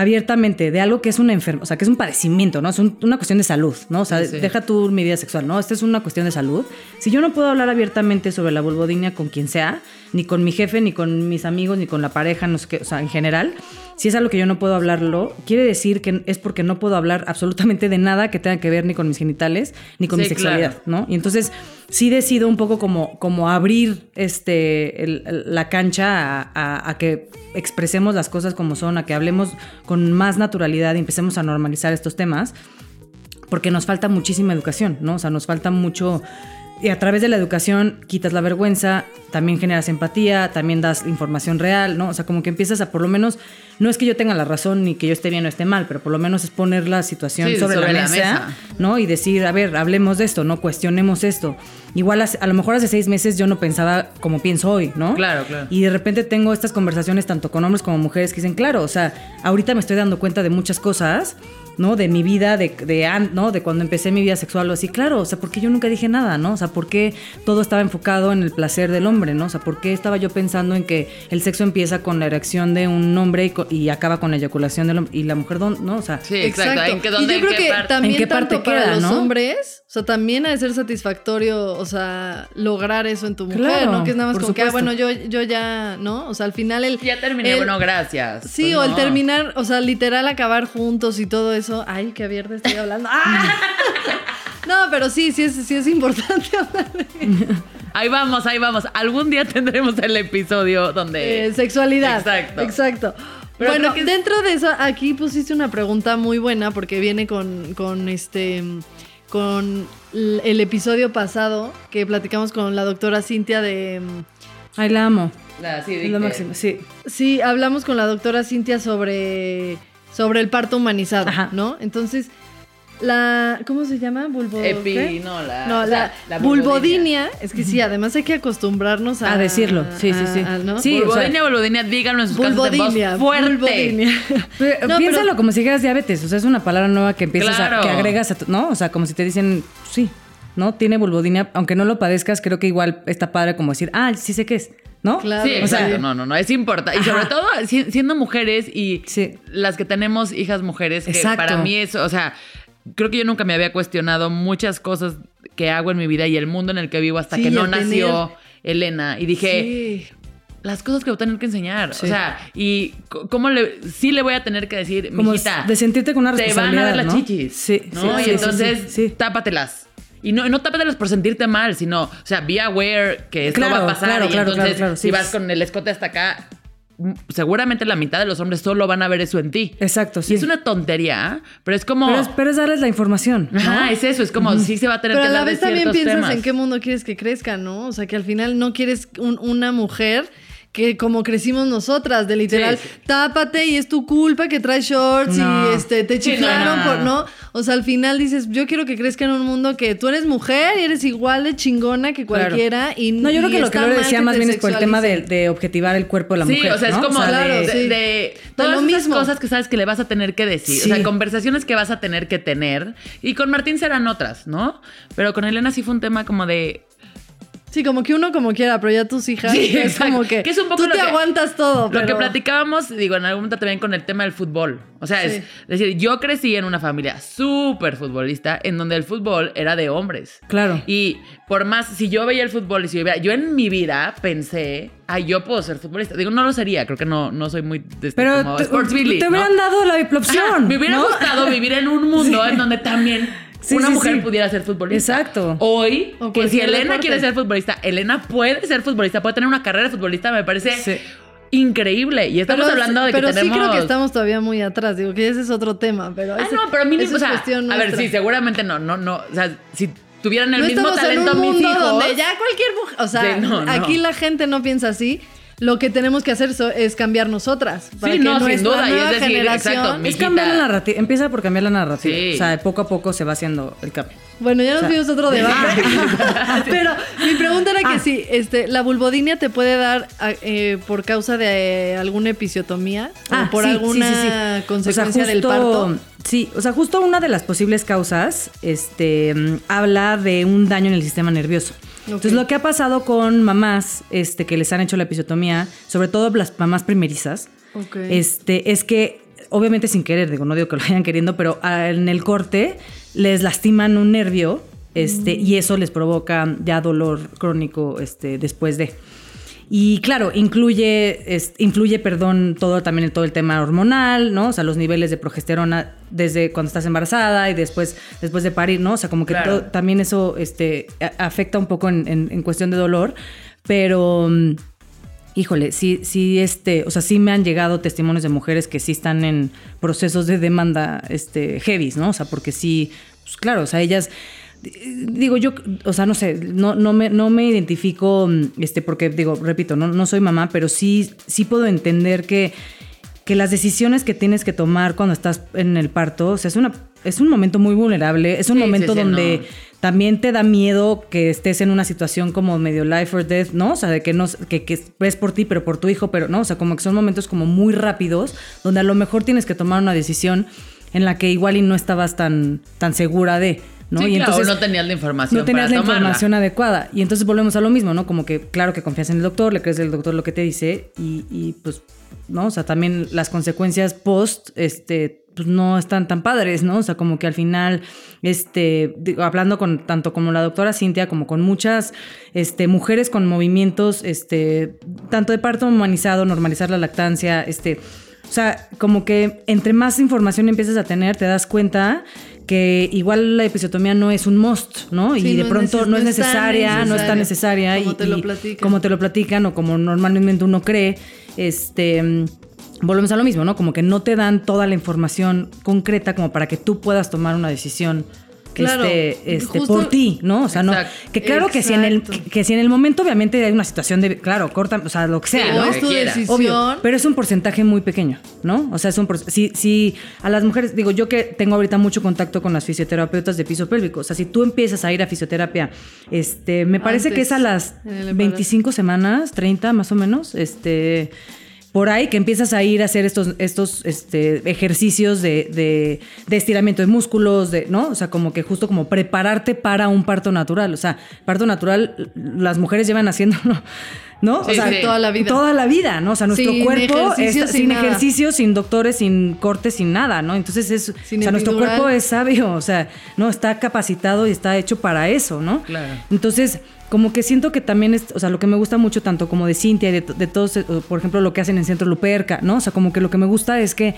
abiertamente de algo que es una enfermedad, o sea, que es un padecimiento, ¿no? Es un- una cuestión de salud, ¿no? O sea, Sí, deja tu mi vida sexual, ¿no? Esta es una cuestión de salud. Si yo no puedo hablar abiertamente sobre la vulvodinia con quien sea, ni con mi jefe, ni con mis amigos, ni con la pareja, no sé qué, o sea, en general, si es algo que yo no puedo hablarlo, quiere decir que es porque no puedo hablar absolutamente de nada que tenga que ver ni con mis genitales, ni con Sí, mi sexualidad, claro. ¿no? Y entonces sí decido un poco como, como abrir este, el- el- la cancha a, a- a que expresemos las cosas como son, a que hablemos con más naturalidad y empecemos a normalizar estos temas, porque nos falta muchísima educación, ¿no? O sea, nos falta mucho... Y a través de la educación quitas la vergüenza, también generas empatía, también das información real, ¿no? O sea, como que empiezas a por lo menos, no es que yo tenga la razón ni que yo esté bien o esté mal, pero por lo menos es poner la situación Sí, sobre, sobre la, la mesa, mesa. ¿no? Y decir, a ver, hablemos de esto, ¿no? Cuestionemos esto. Igual hace- a lo mejor hace seis meses yo no pensaba como pienso hoy, ¿no? Claro, claro. Y de repente tengo estas conversaciones tanto con hombres como mujeres que dicen, claro, o sea, ahorita me estoy dando cuenta de muchas cosas, ¿no? De mi vida, de, de, an- ¿no? de cuando empecé mi vida sexual o así, claro, o sea, ¿por qué yo nunca dije nada, ¿no? O sea, ¿por qué todo estaba enfocado en el placer del hombre, ¿no? O sea, ¿por qué estaba yo pensando en que el sexo empieza con la erección de un hombre y, co- y acaba con la eyaculación del hombre y la mujer, ¿dónde? ¿no? O sea, Sí, exacto. ¿En qué, dónde, y yo en creo qué que parte? también ¿En qué parte tanto para queda, los no? hombres, o sea, también ha de ser satisfactorio, o sea, lograr eso en tu mujer, Claro, ¿no? Que es nada más como que, ah, bueno, yo, yo ya, ¿no? O sea, al final el... Ya terminé, el- bueno, gracias. Sí, Pues o el no. terminar, o sea, literal acabar juntos y todo eso. Ay, qué abierta estoy hablando. ¡Ah! No, pero sí, sí es, sí es importante hablar de Ahí vamos, ahí vamos. Algún día tendremos el episodio donde... eh, sexualidad. Exacto. Exacto. Pero bueno, que dentro de eso, aquí pusiste una pregunta muy buena porque viene con, con este con el episodio pasado que platicamos con la doctora Cintia de ay, la amo. Ah, sí, Es lo máximo, sí. sí, hablamos con la doctora Cintia sobre sobre el parto humanizado, Ajá. ¿no? Entonces la ¿cómo se llama? Bulbo Epi, ¿qué? no, la... No, o la, la vulvodinia, es que sí, además hay que acostumbrarnos a, A decirlo, sí, sí, sí. a- ¿no? Sí, o sea, Vulvodinia, vulvodinia, díganlo en sus casas en voz Vulvodinia, fuerte. Pero, No, piénsalo pero- como si dijeras diabetes, o sea, es una palabra nueva que empiezas Claro. a, que agregas a tu, ¿no? O sea, como si te dicen, sí, ¿no? Tiene vulvodinia, aunque no lo padezcas, creo que igual está padre como decir, ah, sí sé qué es, ¿no? Claro. Sí, O sea, no, no, no, es importante. Y sobre todo si- siendo mujeres y Sí. las que tenemos hijas mujeres, que Exacto. para mí es, o sea, creo que yo nunca me había cuestionado muchas cosas que hago en mi vida y el mundo en el que vivo hasta Sí, que no tener- nació Elena. Y dije, Sí. las cosas que voy a tener que enseñar. Sí. O sea, y cómo le, sí le voy a tener que decir, Como mijita, de sentirte con una te van a responsabilidad, ver las ¿no? chichis. Sí, ¿no? sí, y entonces, tápatelas. Y no, no tápatelas por sentirte mal, sino, o sea, be aware que esto Claro, va a pasar. claro, y claro, entonces, claro, claro, si sí. vas con el escote hasta acá, seguramente la mitad de los hombres solo van a ver eso en ti. Exacto, sí. Y es una tontería, pero es como... pero, es, pero es darles la información, ¿no? Ajá, es eso, es como sí se va a tener Pero que a la hablar de vez también piensas temas. en qué mundo quieres que crezca, ¿no? O sea, que al final no quieres un- una mujer que como crecimos nosotras, de literal, Sí, sí. tápate y es tu culpa que traes shorts No. y este te Sí, no, chiflaron no. por no. O sea, al final dices, yo quiero que crezca en un mundo que tú eres mujer y eres igual de chingona que Claro. cualquiera. Y No, yo creo que lo que mal decía que más bien es por el tema de, de objetivar el cuerpo de la Sí, mujer. o sea, es ¿no? como Claro, de, todas lo esas mismo. cosas que sabes que le vas a tener que decir. O sea, conversaciones que vas a tener que tener. Y con Martín serán otras, ¿no? Pero con Elena sí fue un tema como de... Sí, como que uno como quiera, pero ya tus hijas Sí, es exacto. como que, Que es un poco tú te que- aguantas todo. Lo que platicábamos, digo, en algún momento también con el tema del fútbol. O sea, Sí. es decir, yo crecí en una familia súper futbolista en donde el fútbol era de hombres. Claro. Y por más, si yo veía el fútbol y si yo veía, yo en mi vida pensé, ay, yo puedo ser futbolista. Digo, no lo sería, creo que no, no soy muy de este, Pero como te, sports Billy, te ¿no? hubieran dado la, opción. Ajá, me hubiera ¿no? gustado vivir en un mundo en donde también Sí, una sí, mujer sí. pudiera ser futbolista. Exacto. Hoy, O que si Elena deporte. quiere ser futbolista, Elena puede ser futbolista, puede tener una carrera de futbolista, me parece increíble. Y estamos Pero, hablando de pero que tenemos... sí creo que estamos todavía muy atrás. Digo que ese es otro tema. Pero Ah, ese- no, pero mínimo, o es sea, cuestión a ver, sí, seguramente no, no, no, o sea, si tuvieran el no mismo talento en un mis mundo hijos... donde ya cualquier mujer, o sea, Sí, no, no. aquí la gente no piensa así. Lo que tenemos que hacer so- es cambiar nosotras. Para Sí, que no, sin duda, y es decir, generación- exacto, Es cambiar la narrativa. Empieza por cambiar la narrativa. Sí. O sea, poco a poco se va haciendo el cambio. Bueno, ya nos O sea, fuimos a otro debate. Pero mi pregunta era que Ah. si este, la vulvodinia te puede dar a- eh, por causa de eh, alguna episiotomía o por sí, alguna sí, sí, sí. consecuencia O sea, del parto. Sí, o sea, justo una de las posibles causas este, mm, habla de un daño en el sistema nervioso. Entonces, lo que ha pasado con mamás este, que les han hecho la episiotomía, sobre todo las mamás primerizas, este, es que, obviamente sin querer, digo, no digo que lo hayan queriendo, pero en el corte les lastiman un nervio este, y eso les provoca ya dolor crónico este, después de. Y claro, incluye, es- influye, perdón, todo también todo el tema hormonal, ¿no? O sea, los niveles de progesterona desde cuando estás embarazada y después, después de parir, ¿no? O sea, como que Claro. todo- también eso este, a- afecta un poco en, en- en cuestión de dolor, pero mm, híjole, sí, sí, este, o sea, sí me han llegado testimonios de mujeres que sí están en procesos de demanda, este, heavies, ¿no? O sea, porque sí, pues claro, o sea, ellas, digo yo, o sea, no sé, no, no me, no me identifico, mm, este, porque digo, repito, no, no soy mamá, pero sí, sí puedo entender que, que las decisiones que tienes que tomar cuando estás en el parto, o sea, es una, es un momento muy vulnerable, es un Sí, momento sí, sí, donde no. también te da miedo que estés en una situación como medio life or death, ¿no? O sea, de que no que, que ves por ti, pero por tu hijo, pero no, o sea, como que son momentos como muy rápidos donde a lo mejor tienes que tomar una decisión en la que igual y no estabas tan tan segura de, ¿no? Sí, y claro, entonces no tenías la información no tenías para la tomarla. información adecuada. Y entonces volvemos a lo mismo, ¿no? Como que, claro que confías en el doctor, le crees el doctor lo que te dice y, y, pues, ¿no? O sea, también las consecuencias post, este, pues no están tan padres, ¿no? O sea, como que al final, este, digo, hablando con tanto como la doctora Cintia, como con muchas, este, mujeres con movimientos, este, tanto de parto humanizado, normalizar la lactancia, este, o sea, como que entre más información empiezas a tener, te das cuenta que igual la episiotomía no es un must, ¿no? Sí, y de no pronto no es necesaria, no es tan necesaria. como y, te lo y platican. Como te lo platican o como normalmente uno cree, este... Volvemos a lo mismo, ¿no? Como que no te dan toda la información concreta como para que tú puedas tomar una decisión Claro, este, este, justo- por ti, ¿no? O sea, no. Que claro que si, en el, que, que si en el momento, obviamente, hay una situación de. Claro, corta, o sea, lo que sea, Sí, O ¿no? lo es tu decisión. Obvio, pero es un porcentaje muy pequeño, ¿no? O sea, es un si, si a las mujeres, digo, yo que tengo ahorita mucho contacto con las fisioterapeutas de piso pélvico, o sea, si tú empiezas a ir a fisioterapia, este, me parece que es a las en el embarazo. 25 semanas, 30 más o menos, este, por ahí que empiezas a ir a hacer estos, estos este, ejercicios de, de, de estiramiento de músculos, de, ¿no? O sea, como que justo como prepararte para un parto natural. O sea, parto natural, las mujeres llevan haciéndolo, ¿no? Sí, o sea, sí. Toda la vida. Toda la vida, ¿no? O sea, nuestro Sin cuerpo ejercicio, está- sin sin ejercicio, sin doctores, sin cortes, sin nada, ¿no? Entonces es, Sin o sea, nuestro cuerpo es sabio, o sea, no está capacitado y está hecho para eso, ¿no? Claro. Entonces, como que siento que también es, o sea, lo que me gusta mucho tanto como de Cintia y de, de todos, eh, por ejemplo, lo que hacen en Centro Luperca, ¿no? O sea, como que lo que me gusta es que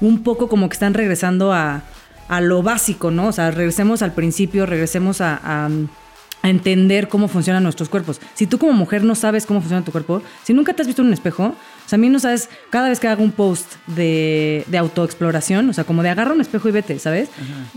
un poco como que están regresando a, a lo básico, ¿no? O sea, regresemos al principio, regresemos a, a- a entender cómo funcionan nuestros cuerpos. Si tú como mujer no sabes cómo funciona tu cuerpo, si nunca te has visto en un espejo, sea, a mí no sabes, cada vez que hago un post de, de autoexploración, o sea, como de agarra un espejo y vete, ¿sabes?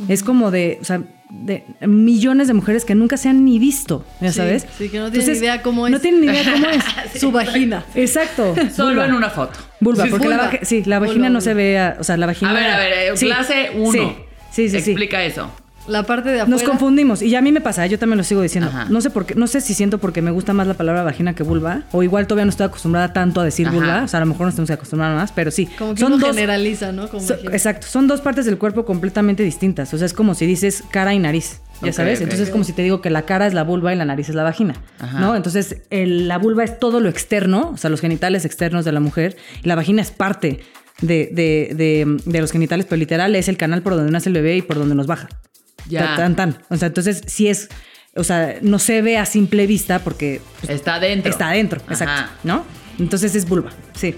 Es como de, o sea, de millones de mujeres que nunca se han ni visto, ya Sí, sabes. sí, que no tienen ni idea cómo No es. tienen ni idea cómo es. Su vagina. Exacto. Solo vulva. en una foto. Vulva, Sí, porque la, vulva. vagi- sí, la vagina Vulva, no vulva. se ve, a- o sea, la vagina... A ver, a ver, eh, Sí, clase 1. Sí, sí, sí. sí. Explica eso. La parte de afuera. Nos confundimos y ya a mí me pasa, yo también lo sigo diciendo. Ajá. No sé por qué, no sé si siento porque me gusta más la palabra vagina que vulva o igual todavía no estoy acostumbrada tanto a decir Ajá. vulva, o sea, a lo mejor nos tenemos que acostumbrar más, pero sí. Como que son uno dos generaliza, ¿no? Como so- vagina. exacto, son dos partes del cuerpo completamente distintas, o sea, es como si dices cara y nariz. Ya sabes, entonces es como si te digo que la cara es la vulva y la nariz es la vagina, Ajá. ¿no? Entonces el- la vulva es todo lo externo, o sea, los genitales externos de la mujer, y la vagina es parte de, de- de- de los genitales, pero literal es el canal por donde nace el bebé y por donde nos baja. Ya. Tan, tan. O sea, entonces sí es, o sea, no se ve a simple vista porque pues, Está adentro. está adentro, Ajá. exacto, ¿no? Entonces es vulva, sí.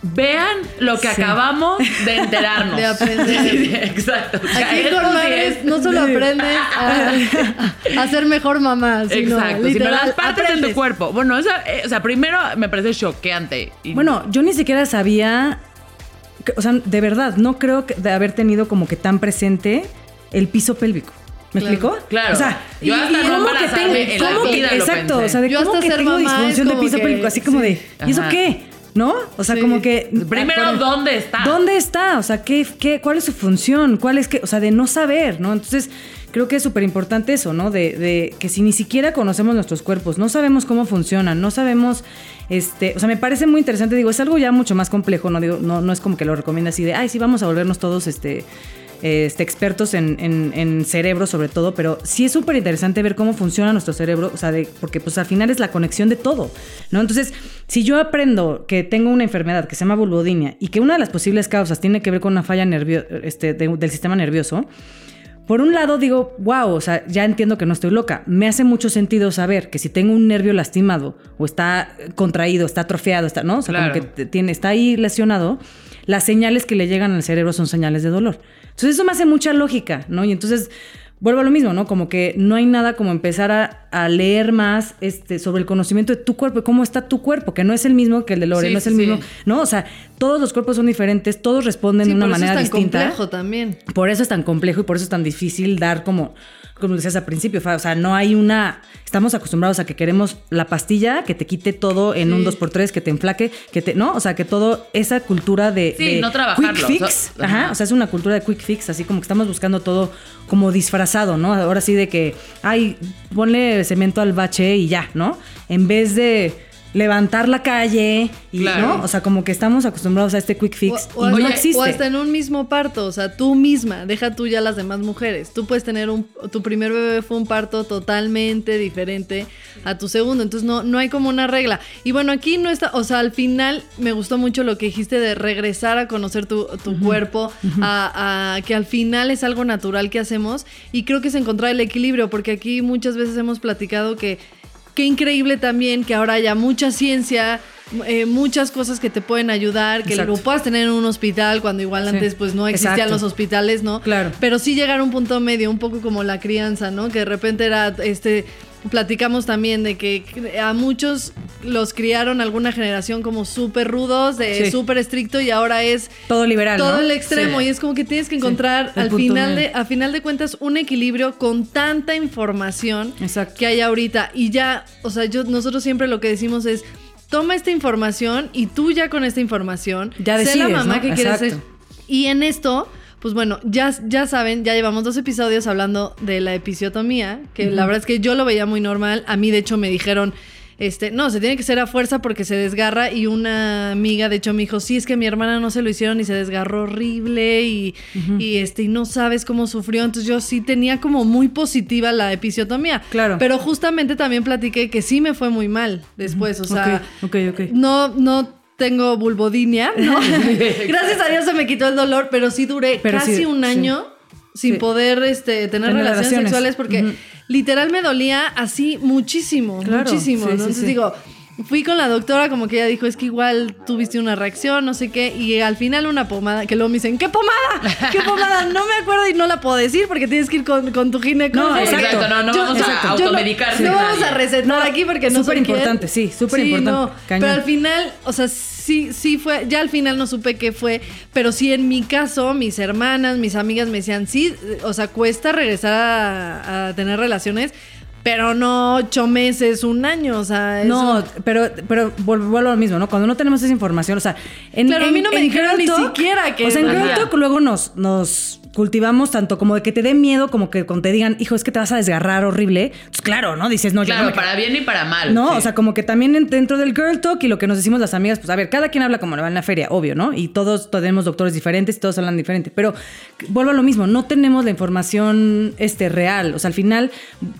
Vean lo que Sí. acabamos de enterarnos. De aprender. Sí, sí, exacto. O sea, Aquí con madres es- no solo aprendes a, a ser mejor mamá, sino Exacto, sino literal, las partes de aprendes. tu cuerpo. Bueno, esa, eh, o sea, primero me parece choqueante. Y- Bueno, yo ni siquiera sabía, que- o sea, de verdad, no creo que de haber tenido como que tan presente el piso pélvico. ¿Me Claro. explico? Claro. O sea, Yo hasta no ¿cómo que tengo- en la cómo que- vida lo Exacto, pensé. o sea, de Yo cómo que tengo disfunción de piso que- pélvico, así como sí. de, ¿y eso Ajá. qué? ¿No? O sea, Sí. como que... Primero, ah, ¿dónde está? ¿Dónde está? O sea, ¿qué, qué, ¿cuál es su función? ¿Cuál es que, o sea, de no saber, ¿no? Entonces, creo que es súper importante eso, ¿no? De, de que si ni siquiera conocemos nuestros cuerpos, no sabemos cómo funcionan, no sabemos, este, o sea, me parece muy interesante, digo, es algo ya mucho más complejo, no digo, no, no es como que lo recomienda así de, ay, sí, vamos a volvernos todos, este, este, expertos en, en- en cerebro sobre todo, pero sí es súper interesante ver cómo funciona nuestro cerebro, o sea, de- porque pues al final es la conexión de todo, ¿no? Entonces, si yo aprendo que tengo una enfermedad que se llama vulvodinia y que una de las posibles causas tiene que ver con una falla nervio este, de- del sistema nervioso, por un lado digo, wow, o sea, ya entiendo que no estoy loca. Me hace mucho sentido saber que si tengo un nervio lastimado o está contraído, está atrofiado, está, ¿no? O sea, Claro. como que tiene, está ahí lesionado, las señales que le llegan al cerebro son señales de dolor. Entonces eso me hace mucha lógica, ¿no? Y entonces vuelvo a lo mismo, ¿no? Como que no hay nada como empezar a, a leer más este, sobre el conocimiento de tu cuerpo y cómo está tu cuerpo, que no es el mismo que el de Lore, Sí, no es el sí, mismo. ¿no? O sea, todos los cuerpos son diferentes, todos responden Sí, de una por eso manera es tan distinta. complejo también. Por eso es tan complejo y por eso es tan difícil dar como, como decías al principio, o sea, no hay una... Estamos acostumbrados a que queremos la pastilla que te quite todo en un 2x3, que te enflaque, que te... ¿No? O sea, que todo esa cultura de... Sí, de no trabajarlo, Quick fix. o sea, ajá, ajá. o sea, es una cultura de quick fix, así como que estamos buscando todo como disfrazado, ¿no? Ahora sí de que, ay, ponle cemento al bache y ya, ¿no? En vez de levantar la calle y, Claro. ¿no? O sea, como que estamos acostumbrados a este quick fix O, o y no hasta, existe. o hasta en un mismo parto, o sea, tú misma, deja tú ya las demás mujeres. Tú puedes tener un, tu primer bebé fue un parto totalmente diferente a tu segundo, entonces no, no hay como una regla. Y bueno, aquí no está, o sea, al final me gustó mucho lo que dijiste de regresar a conocer tu, tu cuerpo, a, a que al final es algo natural que hacemos y creo que es encontrar el equilibrio, porque aquí muchas veces hemos platicado que qué increíble también que ahora haya mucha ciencia, eh, muchas cosas que te pueden ayudar, que Exacto. lo puedas tener en un hospital cuando igual Sí. antes pues no existían Exacto. los hospitales, ¿no? Claro. Pero sí llegar a un punto medio, un poco como la crianza, ¿no? Que de repente era este platicamos también de que a muchos los criaron alguna generación como súper rudos, de Sí. súper estricto y ahora es Todo liberal, todo ¿no? el extremo Sí. y es como que tienes que encontrar al final de a final de cuentas un equilibrio con tanta información Exacto. que hay ahorita y ya, o sea, yo nosotros siempre lo que decimos es toma esta información y tú ya con esta información Ya sé la decides, mamá ¿no? que quieres ser. Y en esto pues bueno, ya, ya saben, ya llevamos dos episodios hablando de la episiotomía, que la verdad es que yo lo veía muy normal. A mí, de hecho, me dijeron, este, no, se tiene que hacer a fuerza porque se desgarra. Y una amiga, de hecho, me dijo, sí, es que a mi hermana no se lo hicieron y se desgarró horrible y, y, este, y no sabes cómo sufrió. Entonces yo sí tenía como muy positiva la episiotomía. Claro. Pero justamente también platiqué que sí me fue muy mal después. O sea, Ok, ok, ok. no, no tengo vulvodinia, ¿no? Gracias a Dios se me quitó el dolor, pero sí duré Pero casi sí, un sí. año sin Sí. poder este, tener Tener relaciones, relaciones. sexuales porque Ujú. literal me dolía así muchísimo, Claro, muchísimo. Entonces digo, fui con la doctora como que ella dijo, es que igual tuviste una reacción, no sé qué, y al final una pomada, que luego me dicen, ¿qué pomada? ¿Qué pomada? No me acuerdo y no la puedo decir porque tienes que ir con, con tu ginecólogo. No, exacto. Exacto, no, no Yo- vamos exacto. a Yo no- automedicarse. No, vamos a recetar aquí porque no Súper quién. importante, sí, súper Sí, importante. no. Pero al final, o sea, sí, sí fue, ya al final no supe qué fue, pero sí en mi caso, mis hermanas, mis amigas me decían, sí, o sea, cuesta regresar a, a tener relaciones, pero no ocho meses, un año, o sea, No, pero, pero vuelvo a lo mismo, ¿no? Cuando no tenemos esa información, o sea, en, Claro, a en- mí no me dijeron ni siquiera que O sea, en Girl. Talk luego nos, nos cultivamos tanto como de que te dé miedo, como que cuando te digan, hijo, es que te vas a desgarrar horrible. Pues claro, ¿no? Dices, no, yo no Claro, para bien y para mal. No, sí. o sea, como que también en- dentro del girl talk y lo que nos decimos las amigas, pues a ver, cada quien habla como le va en la feria, obvio, ¿no? Y todos tenemos doctores diferentes y todos hablan diferente. Pero vuelvo a lo mismo, no tenemos la información este, real. O sea, al final,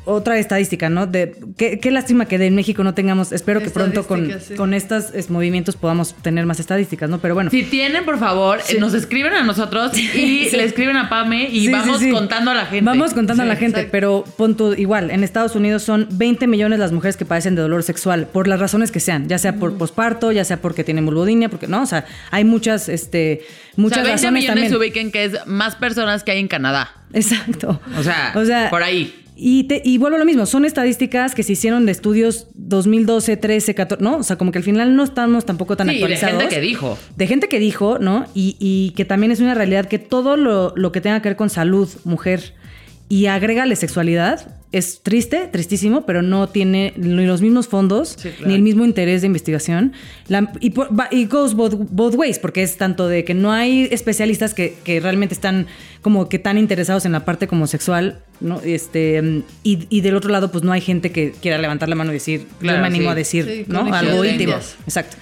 otra estadística, ¿no? De qué, qué lástima que de en México no tengamos, espero que pronto con, sí. con estos es, movimientos podamos tener más estadísticas, ¿no? Pero bueno. Si tienen, por favor, nos escriben a nosotros y le escriben a Pame y Sí, vamos sí. contando a la gente. Vamos contando a la gente, exacto. pero pon tú, igual, en Estados Unidos son 20 millones las mujeres que padecen de dolor sexual, por las razones que sean, ya sea por posparto, ya sea porque tienen vulvodinia, porque no, o sea, hay muchas, este, O muchas sea, 20 razones millones también. se ubiquen que es más personas que hay en Canadá. Exacto. O sea, por ahí. Y, te- y vuelvo a lo mismo, son estadísticas que se hicieron de estudios 2012, 13, 14, ¿no? O sea, como que al final no estamos tampoco tan Sí, de actualizados. gente que dijo. De gente que dijo, ¿no? Y, y que también es una realidad que todo lo, lo que tenga que ver con salud, mujer y agrégale sexualidad, es triste, tristísimo, pero no tiene ni los mismos fondos, Sí, claro. ni el mismo interés de investigación. La- y, por- va- y goes both, both ways, porque es tanto de que no hay especialistas que, que realmente están como que tan interesados en la parte como sexual, ¿no? Este, y, y del otro lado, pues no hay gente que quiera levantar la mano y decir, Claro, yo me animo sí. a decir, Sí, ¿no? Algo íntimo. Exacto.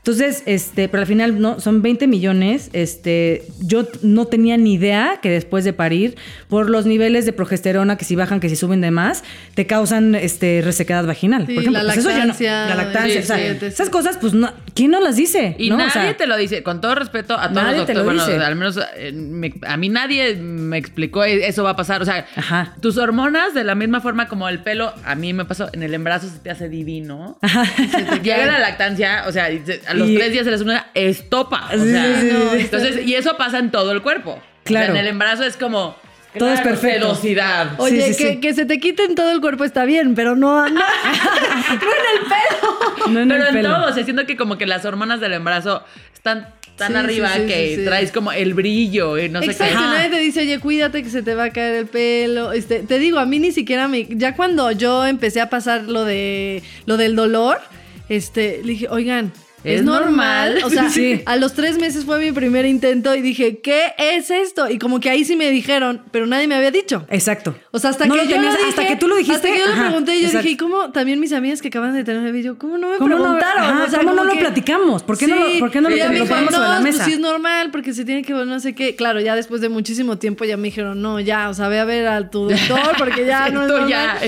Entonces, este, pero al final no, son 20 millones. Este, yo no tenía ni idea que después de parir, por los niveles de progesterona que si bajan, que si suben de más, te causan este resequedad vaginal. Sí, por ejemplo, la pues eso yo no- lactancia, la lactancia, sí, o sea, sí, esas cosas, pues no, ¿quién no las dice? Y ¿no? O nadie sea, te lo dice, con todo respeto a todos Nadie los te lo doctores. Bueno, dice. al menos eh, me- a mí nadie me explicó e- eso va a pasar. O sea, Ajá. tus hormonas, de la misma forma como el pelo, a mí me pasó, en el embarazo se te hace divino. Se te llega la lactancia, o sea, se- a los Y- tres días se les una estopa. O Sí, sea, sí, sí, no, sí. entonces, y eso pasa en todo el cuerpo. O sea, Claro. en el embarazo es como. Todo es claro, perfecto. Sedosidad. Oye, Sí, sí, que, sí. que se te quite en todo el cuerpo está bien, pero no, no, no en Pero el en pelo. todo, o sea, siento que como que las hormonas del embarazo están tan Sí, arriba sí, sí, que sí, sí. traes como el brillo y no sé Exacto, qué. y nadie te dice, oye, cuídate que se te va a caer el pelo. Este, te digo, a mí ni siquiera me. Ya cuando yo empecé a pasar lo de lo del dolor, este, le dije, oigan. Es, Es normal. normal. O sea, Sí. a los tres meses fue mi primer intento y dije, ¿qué es esto? Y como que ahí sí me dijeron, pero nadie me había dicho. Exacto. O sea, hasta No que lo yo tenías- lo dije, hasta que tú lo dijiste, Hasta que yo ajá, lo pregunté, yo exacto. dije, ¿y cómo? También mis amigas que acaban de tener bebé, yo, ¿cómo no me ¿Cómo no- preguntaron? ajá, o sea, cómo no lo platicamos? ¿Por qué no lo- por qué no lo- lo ponemos sobre la no, pues mesa? sí es normal, porque se tiene que ver no sé qué. Claro, ya después de muchísimo tiempo ya me dijeron, no, ya, o sea, ve a ver a tu doctor, porque ya no es normal. ya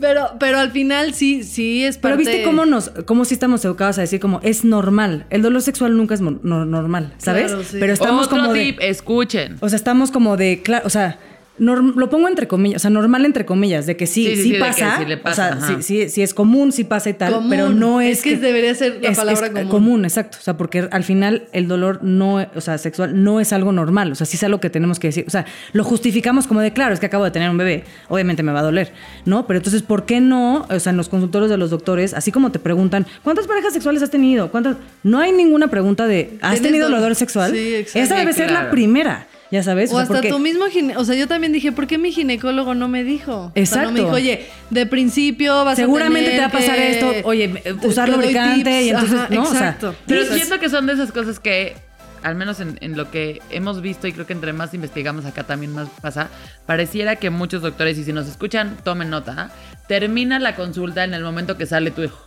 Pero, pero al final sí, sí es Pero parte... viste cómo nos, cómo sí estamos educados a decir como es normal. El dolor sexual nunca es no- normal, ¿sabes? Claro, sí. Pero estamos Otro como tip, de, escuchen. o sea, estamos como de, claro, o sea, norm- lo pongo entre comillas, o sea, normal entre comillas, de que sí, Sí, sí, sí, sí, de que pasa, sí le o pasa, sea, ajá. sí, es común, sí pasa y tal, Común. pero no es, Es que debería ser la palabra común. común, exacto, o sea, porque al final el dolor no, o sea, sexual no es algo normal, o sea, sí es algo que tenemos que decir, o sea, lo justificamos como de, claro, es que acabo de tener un bebé, obviamente me va a doler, ¿no? Pero entonces, ¿por qué no, o sea, en los consultorios de los doctores, así como te preguntan, ¿cuántas parejas sexuales has tenido? ¿Cuántas? No hay ninguna pregunta de, ¿has ¿Tienes tenido dolor? sexual? Sí, exacto. Esa debe ser la primera, ya sabes, O sea, hasta porque- tu mismo gine... O sea, yo también dije, ¿por qué mi ginecólogo no me dijo? O sea, no me Exacto. dijo, oye, de principio vas Seguramente a te va a pasar que- esto, oye, usar lubricante y entonces, Ajá, ¿no? O sea, exacto. Pero Entonces, siento que son de esas cosas que, al menos en, en lo que hemos visto y creo que entre más investigamos acá también más pasa, pareciera que muchos doctores, y si nos escuchan, tomen nota, termina la consulta en el momento que sale tu hijo.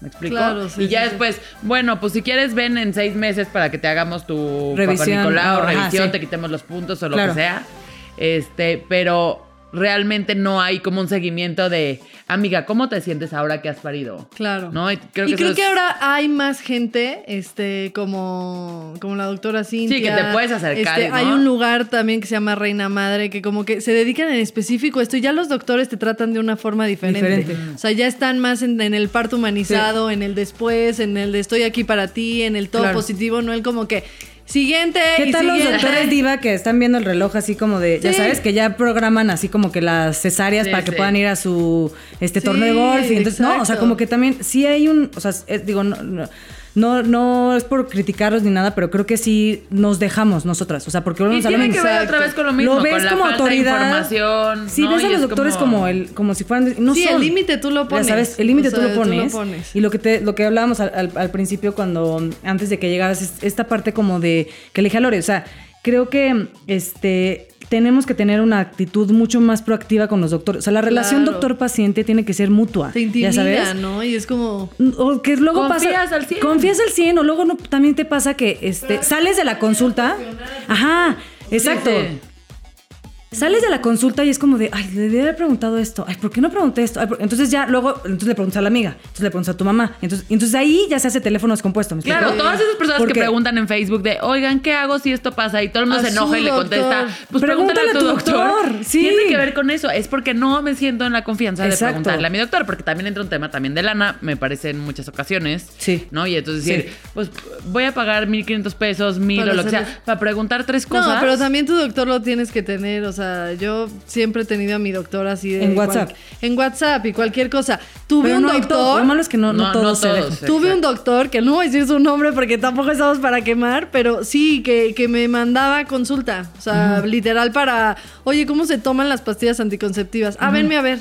¿Me explico? Claro, sí, y ya sí, sí. después, bueno, pues si quieres ven en seis meses para que te hagamos tu Revisión, Papa Nicolau, ajá, revisión, te quitemos los puntos o lo Claro. que sea. Este, pero realmente no hay como un seguimiento de, amiga, ¿cómo te sientes ahora que has parido? Claro. ¿No? Y creo y que, creo que ahora hay más gente, este, como, como la doctora Cintia. que te puedes acercar, Este, ¿no? Hay un lugar también que se llama Reina Madre, que como que se dedican en específico a esto y ya los doctores te tratan de una forma diferente. Diferente. O sea, ya están más en, en el parto humanizado, en el después, en el de estoy aquí para ti, en el todo Claro. positivo, no el como que siguiente ¿Qué y tal los doctores diva que están viendo el reloj así como de, ya sabes, que ya programan así como que las cesáreas Sí, para que sí. puedan ir a su este torneo de golf y entonces no, o sea, como que también sí hay un, o sea, es- digo no, no no no es por criticarlos ni nada, pero creo que sí nos dejamos nosotras, o sea, porque Y a lo tiene que ver otra vez con lo mismo, Lo ves con la como falta autoridad. de. Sí, ¿no? ves a Y los es doctores como... el como si fueran no Sí, el límite tú lo Ya pones. sabes, el límite O tú, sea, lo tú lo pones. Y lo que te, lo que hablábamos al, al- al principio cuando antes de que llegaras es esta parte como de que le dije a Lore, o sea, creo que este tenemos que tener una actitud mucho más proactiva con los doctores. O sea, la relación Claro. doctor-paciente tiene que ser mutua. Te ya intimida, sabes. ¿no? Y es como... O que luego Confías pasa. al 100. Confías al 100 o luego no, también te pasa que este, sales de la consulta. Ajá, exacto. Sí, sí. Sales de la consulta y es como de, ay, le debí haber preguntado esto. Ay, ¿por qué no pregunté esto? Ay, Entonces ya luego, entonces le preguntas a la amiga, entonces le preguntas a tu mamá. Entonces, entonces ahí ya se hace teléfono descompuesto. ¿me Claro, todas esas personas que preguntan en Facebook de, oigan, ¿qué hago si esto pasa? Y todo el mundo A se enoja y le contesta, pues pregúntale, a tu doctor. sí. Tiene que ver con eso. Es porque no me siento en la confianza de preguntarle a mi doctor, porque también entra un tema también de lana, me parece en muchas ocasiones. Sí. ¿No? Y entonces decir, Sí. pues voy a pagar 1.500 pesos, 1.000 Para o lo que sea, para preguntar tres cosas. No, pero también tu doctor lo tienes que tener, o sea, sea, yo siempre he tenido a mi doctora así de... En WhatsApp. en WhatsApp y cualquier cosa. Tuve Pero un no doctor... Lo malo es que no, no, No, todos no se dejan. Tuve un doctor, que no voy a decir su nombre porque tampoco estamos para quemar, pero sí, que, que me mandaba consulta. O sea, literal para, oye, ¿cómo se toman las pastillas anticonceptivas? Ah, venme a ver.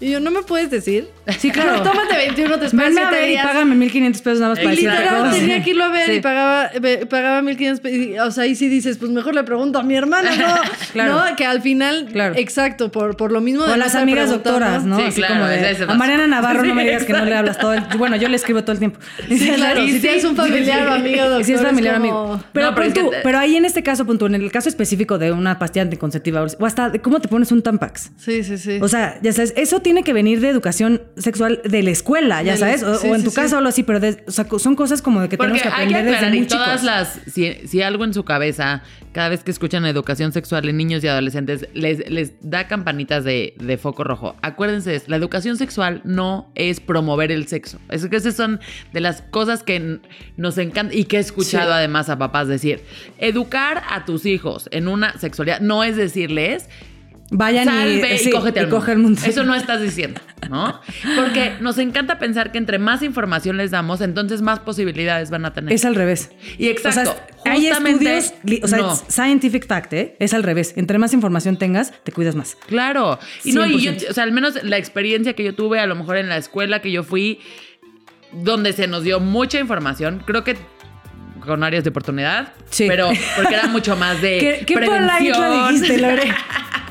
Y yo, ¿no me puedes decir? Sí, claro. Tómate 21, te esperas Venme a 7 ver y días. págame 1500 pesos nada más para Y decirte literal cosas. tenía que irlo a ver Sí. y pagaba, pagaba 1500 pe- y, O sea, ahí sí dices, pues mejor le pregunto a mi hermana, ¿no? Claro. ¿No? Que al final, Claro. exacto, por, por lo mismo O de a no las amigas doctoras, ¿no? Sí, Así claro, como de, a. Mariana Navarro no me Sí, digas que no le hablas todo el Bueno, yo le escribo todo el tiempo. Sí, claro, si tienes un familiar o amigo doctor. Si es familiar o como- amigo. Pero, No, pero pon es que pero ahí en este caso, punto, en el caso específico de una pastilla anticonceptiva o hasta de cómo te pones un Tampax. Sí, sí, sí. O sea, ya sabes, eso tiene que venir de educación sexual de la escuela, ya sabes, o, sí, o en tu sí. casa o algo así, pero de- o sea, son cosas como de que Porque tenemos que hay que aprender desde muy todas chicos. las si, si algo en su cabeza cada vez que escuchan educación sexual en niños y adolescentes les, les da campanitas de, de foco rojo. Acuérdense, la educación sexual no es promover el sexo. Es que esas son de las cosas que nos encanta y que he escuchado además a papás decir. Educar a tus hijos en una sexualidad no es decirles Vayan Sal, y, y sí, al y coge mundo. el mundo. Eso no estás diciendo, ¿no? Porque nos encanta pensar que entre más información les damos, entonces más posibilidades van a tener. Es al revés. Y exacto, O sea, hay estudios, o sea, no. scientific fact, ¿eh? Es al revés. Entre más información tengas, te cuidas más. Claro. Y no, y yo, 100%. o sea, al menos la experiencia que yo tuve, a lo mejor en la escuela que yo fui, donde se nos dio mucha información, creo que con áreas de oportunidad, Sí. pero porque era mucho más de ¿Qué, qué prevención. polite lo dijiste, Lore?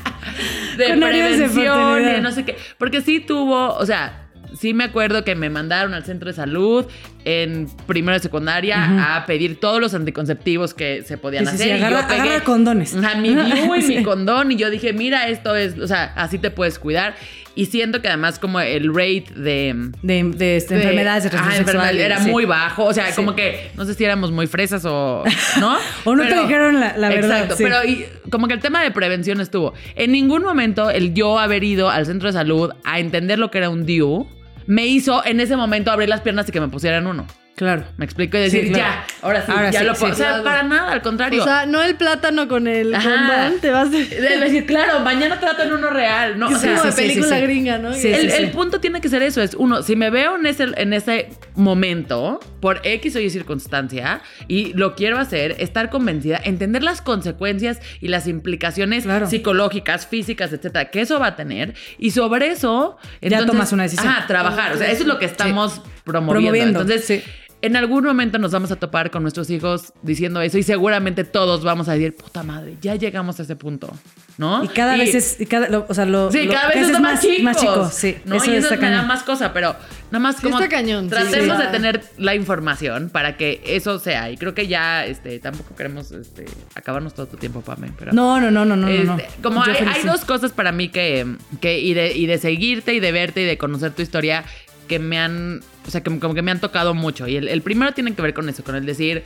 de Con prevención y no sé qué. Porque sí tuvo, o sea, sí me acuerdo que me mandaron al centro de salud en primero de secundaria a pedir todos los anticonceptivos que se podían Sí, hacer. sí, y agarra- yo pegué agarra condones. a mi DIU y mi condón y yo dije, mira, esto es, o sea, así te puedes cuidar. Y siento que además como el rate de... De, de, este, de- enfermedades de sexual. enfermedad era muy bajo. O sea, como que no sé si éramos muy fresas o. ¿No? O no te dijeron la- la verdad, Exacto. Pero y, como que el tema de prevención estuvo. En ningún momento el yo haber ido al centro de salud a entender lo que era un DIU me hizo en ese momento abrir las piernas y que me pusieran uno. Claro. Me explico y decir, Sí, claro. ya, ahora sí, Ahora ya sí, lo puedo. sí. o sea, Claro. para nada, al contrario. O sea, no el plátano con el Ajá. condón, te vas de... de decir, claro, mañana trato en uno real. No, o es sea, como de sí, sí, película sí. gringa, ¿no? Sí, el, sí, el punto tiene que ser eso, es uno, si me veo en ese, en ese momento, por X o Y circunstancia, y lo quiero hacer, estar convencida, entender las consecuencias y las implicaciones Claro. psicológicas, físicas, etcétera, que eso va a tener, y sobre eso, Ya tomas una decisión. Ajá, trabajar. O sea, eso es lo que estamos promoviendo. Promoviendo, Entonces, sí. En algún momento nos vamos a topar con nuestros hijos diciendo eso, y seguramente todos vamos a decir, puta madre, ya llegamos a ese punto, ¿no? Y cada vez es, y cada, lo- o sea, lo, Sí, lo cada que vez es más chicos. Más chicos, sí. ¿no? Eso y eso está me da más cosa, pero nada más Sí como está cañón, sí. tratemos Sí. de tener la información para que eso sea. Y creo que ya este, tampoco queremos este, acabarnos todo tu tiempo, Pame. Pero, No, no, no, no, no, no, no. este, Como hay, hay sí. dos cosas para mí que, que y, de, y de seguirte y de verte y de conocer tu historia que me han, o sea, que como que me han tocado mucho. Y el, el primero tiene que ver con eso, con el decir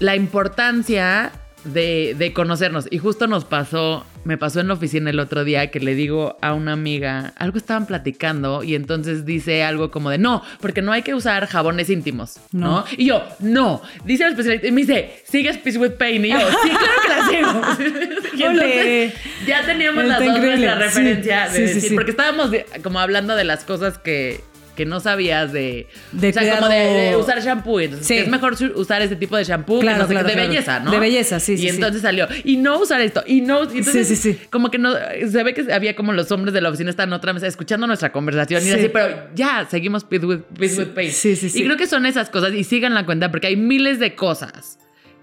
la importancia de, de conocernos. Y justo nos pasó, me pasó en la oficina el otro día que le digo a una amiga, algo estaban platicando y entonces dice algo como de, no, porque no hay que usar jabones íntimos, ¿no? No. Y yo, no, dice el especialista, y me dice, ¿sigues Peace with Pain? Y yo, sí, claro que la sigo. y entonces ya teníamos Está las dos increíble. nuestra Sí, referencia de sí, decir, sí. porque estábamos como hablando de las cosas que que no sabías de, De o sea, como de, de usar shampoo, entonces Sí. que es mejor usar este tipo de shampoo que Claro, no sé claro, de claro. belleza, ¿no? De belleza, sí, Y sí, sí. entonces salió, y no usar esto, y no, y entonces, Sí, sí, sí. como que no, se ve que había como los hombres de la oficina en otra mesa escuchando nuestra conversación y Sí. así, pero ya, seguimos with, with Pain. sí, sí, sí. Y creo que son esas cosas, y sigan la cuenta, porque hay miles de cosas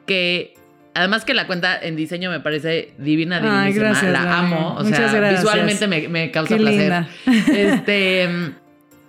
que... Además que la cuenta en diseño me parece divina, Ay, divinísima. gracias, la amo. O Muchas sea, gracias. visualmente me, me causa Qué placer. linda. Este,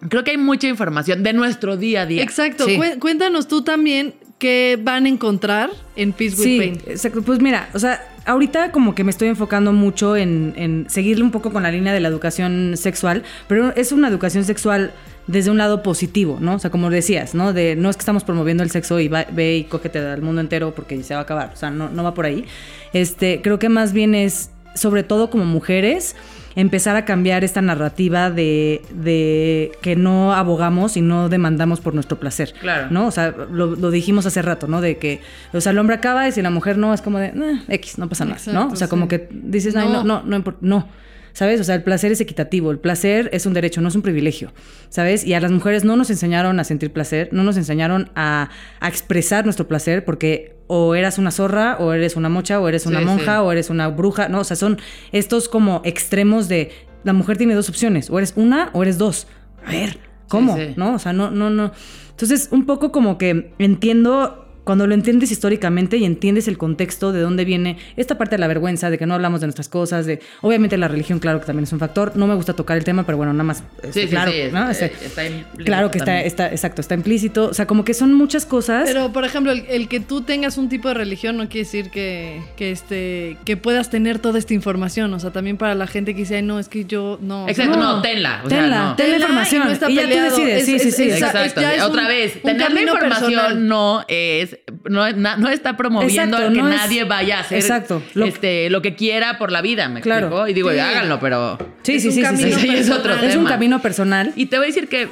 creo que hay mucha información de nuestro día a día. Exacto. Sí. Cué- Cuéntanos tú también qué van a encontrar en Peace with Sí, Pain. exacto. Pues mira, o sea, ahorita como que me estoy enfocando mucho en, en seguirle un poco con la línea de la educación sexual, pero es una educación sexual desde un lado positivo, ¿no? O sea, como decías, ¿no? De no es que estamos promoviendo el sexo y va- ve y cógete al mundo entero porque se va a acabar. O sea, no, no va por ahí. Este, creo que más bien es, sobre todo como mujeres, empezar a cambiar esta narrativa de, de que no abogamos y no demandamos por nuestro placer. Claro. ¿No? O sea, lo, lo dijimos hace rato, ¿no? De que, o sea, el hombre acaba y si la mujer no, es como de, "Eh, X, no pasa nada, ¿no? O sea, como que dices, "Ay, no, No. no, no, impor- no. ¿Sabes? O sea, el placer es equitativo, el placer es un derecho, no es un privilegio, ¿sabes? Y a las mujeres no nos enseñaron a sentir placer, no nos enseñaron a, a expresar nuestro placer porque o eras una zorra, o eres una mocha, o eres una Sí, monja, sí. o eres una bruja, ¿no? O sea, son estos como extremos de la mujer tiene dos opciones, o eres una o eres dos. A ver, ¿cómo? sí. ¿No? O sea, no, no, no. Entonces, un poco como que entiendo cuando lo entiendes históricamente y entiendes el contexto de dónde viene esta parte de la vergüenza, de que no hablamos de nuestras cosas, de obviamente la religión, claro que también es un factor. No me gusta tocar el tema, pero bueno, nada más. este, Sí, sí, claro, sí. ¿no? eh, Este, está implícito claro que está, está, exacto, está implícito. O sea, como que son muchas cosas. Pero, por ejemplo, el, el que tú tengas un tipo de religión no quiere decir que, que, este, que puedas tener toda esta información. O sea, también para la gente que dice, "Ay, no, es que yo no. Exacto, No. no, tenla. O sea, Tenla, no. ten la Tenla información. y no está y ya tú decides. Es- sí, sí, sí. Exacto. es- ya es Otra un- vez, tener la información personal. no es, no, no está promoviendo Exacto, que no es- nadie vaya a hacer Exacto, lo- este, lo que quiera por la vida, ¿me Claro. explico? Y digo, Sí. háganlo, pero... Sí, Es sí, un sí, sí, camino sí. Sí, es otro. Es un camino personal. Y te voy a decir que,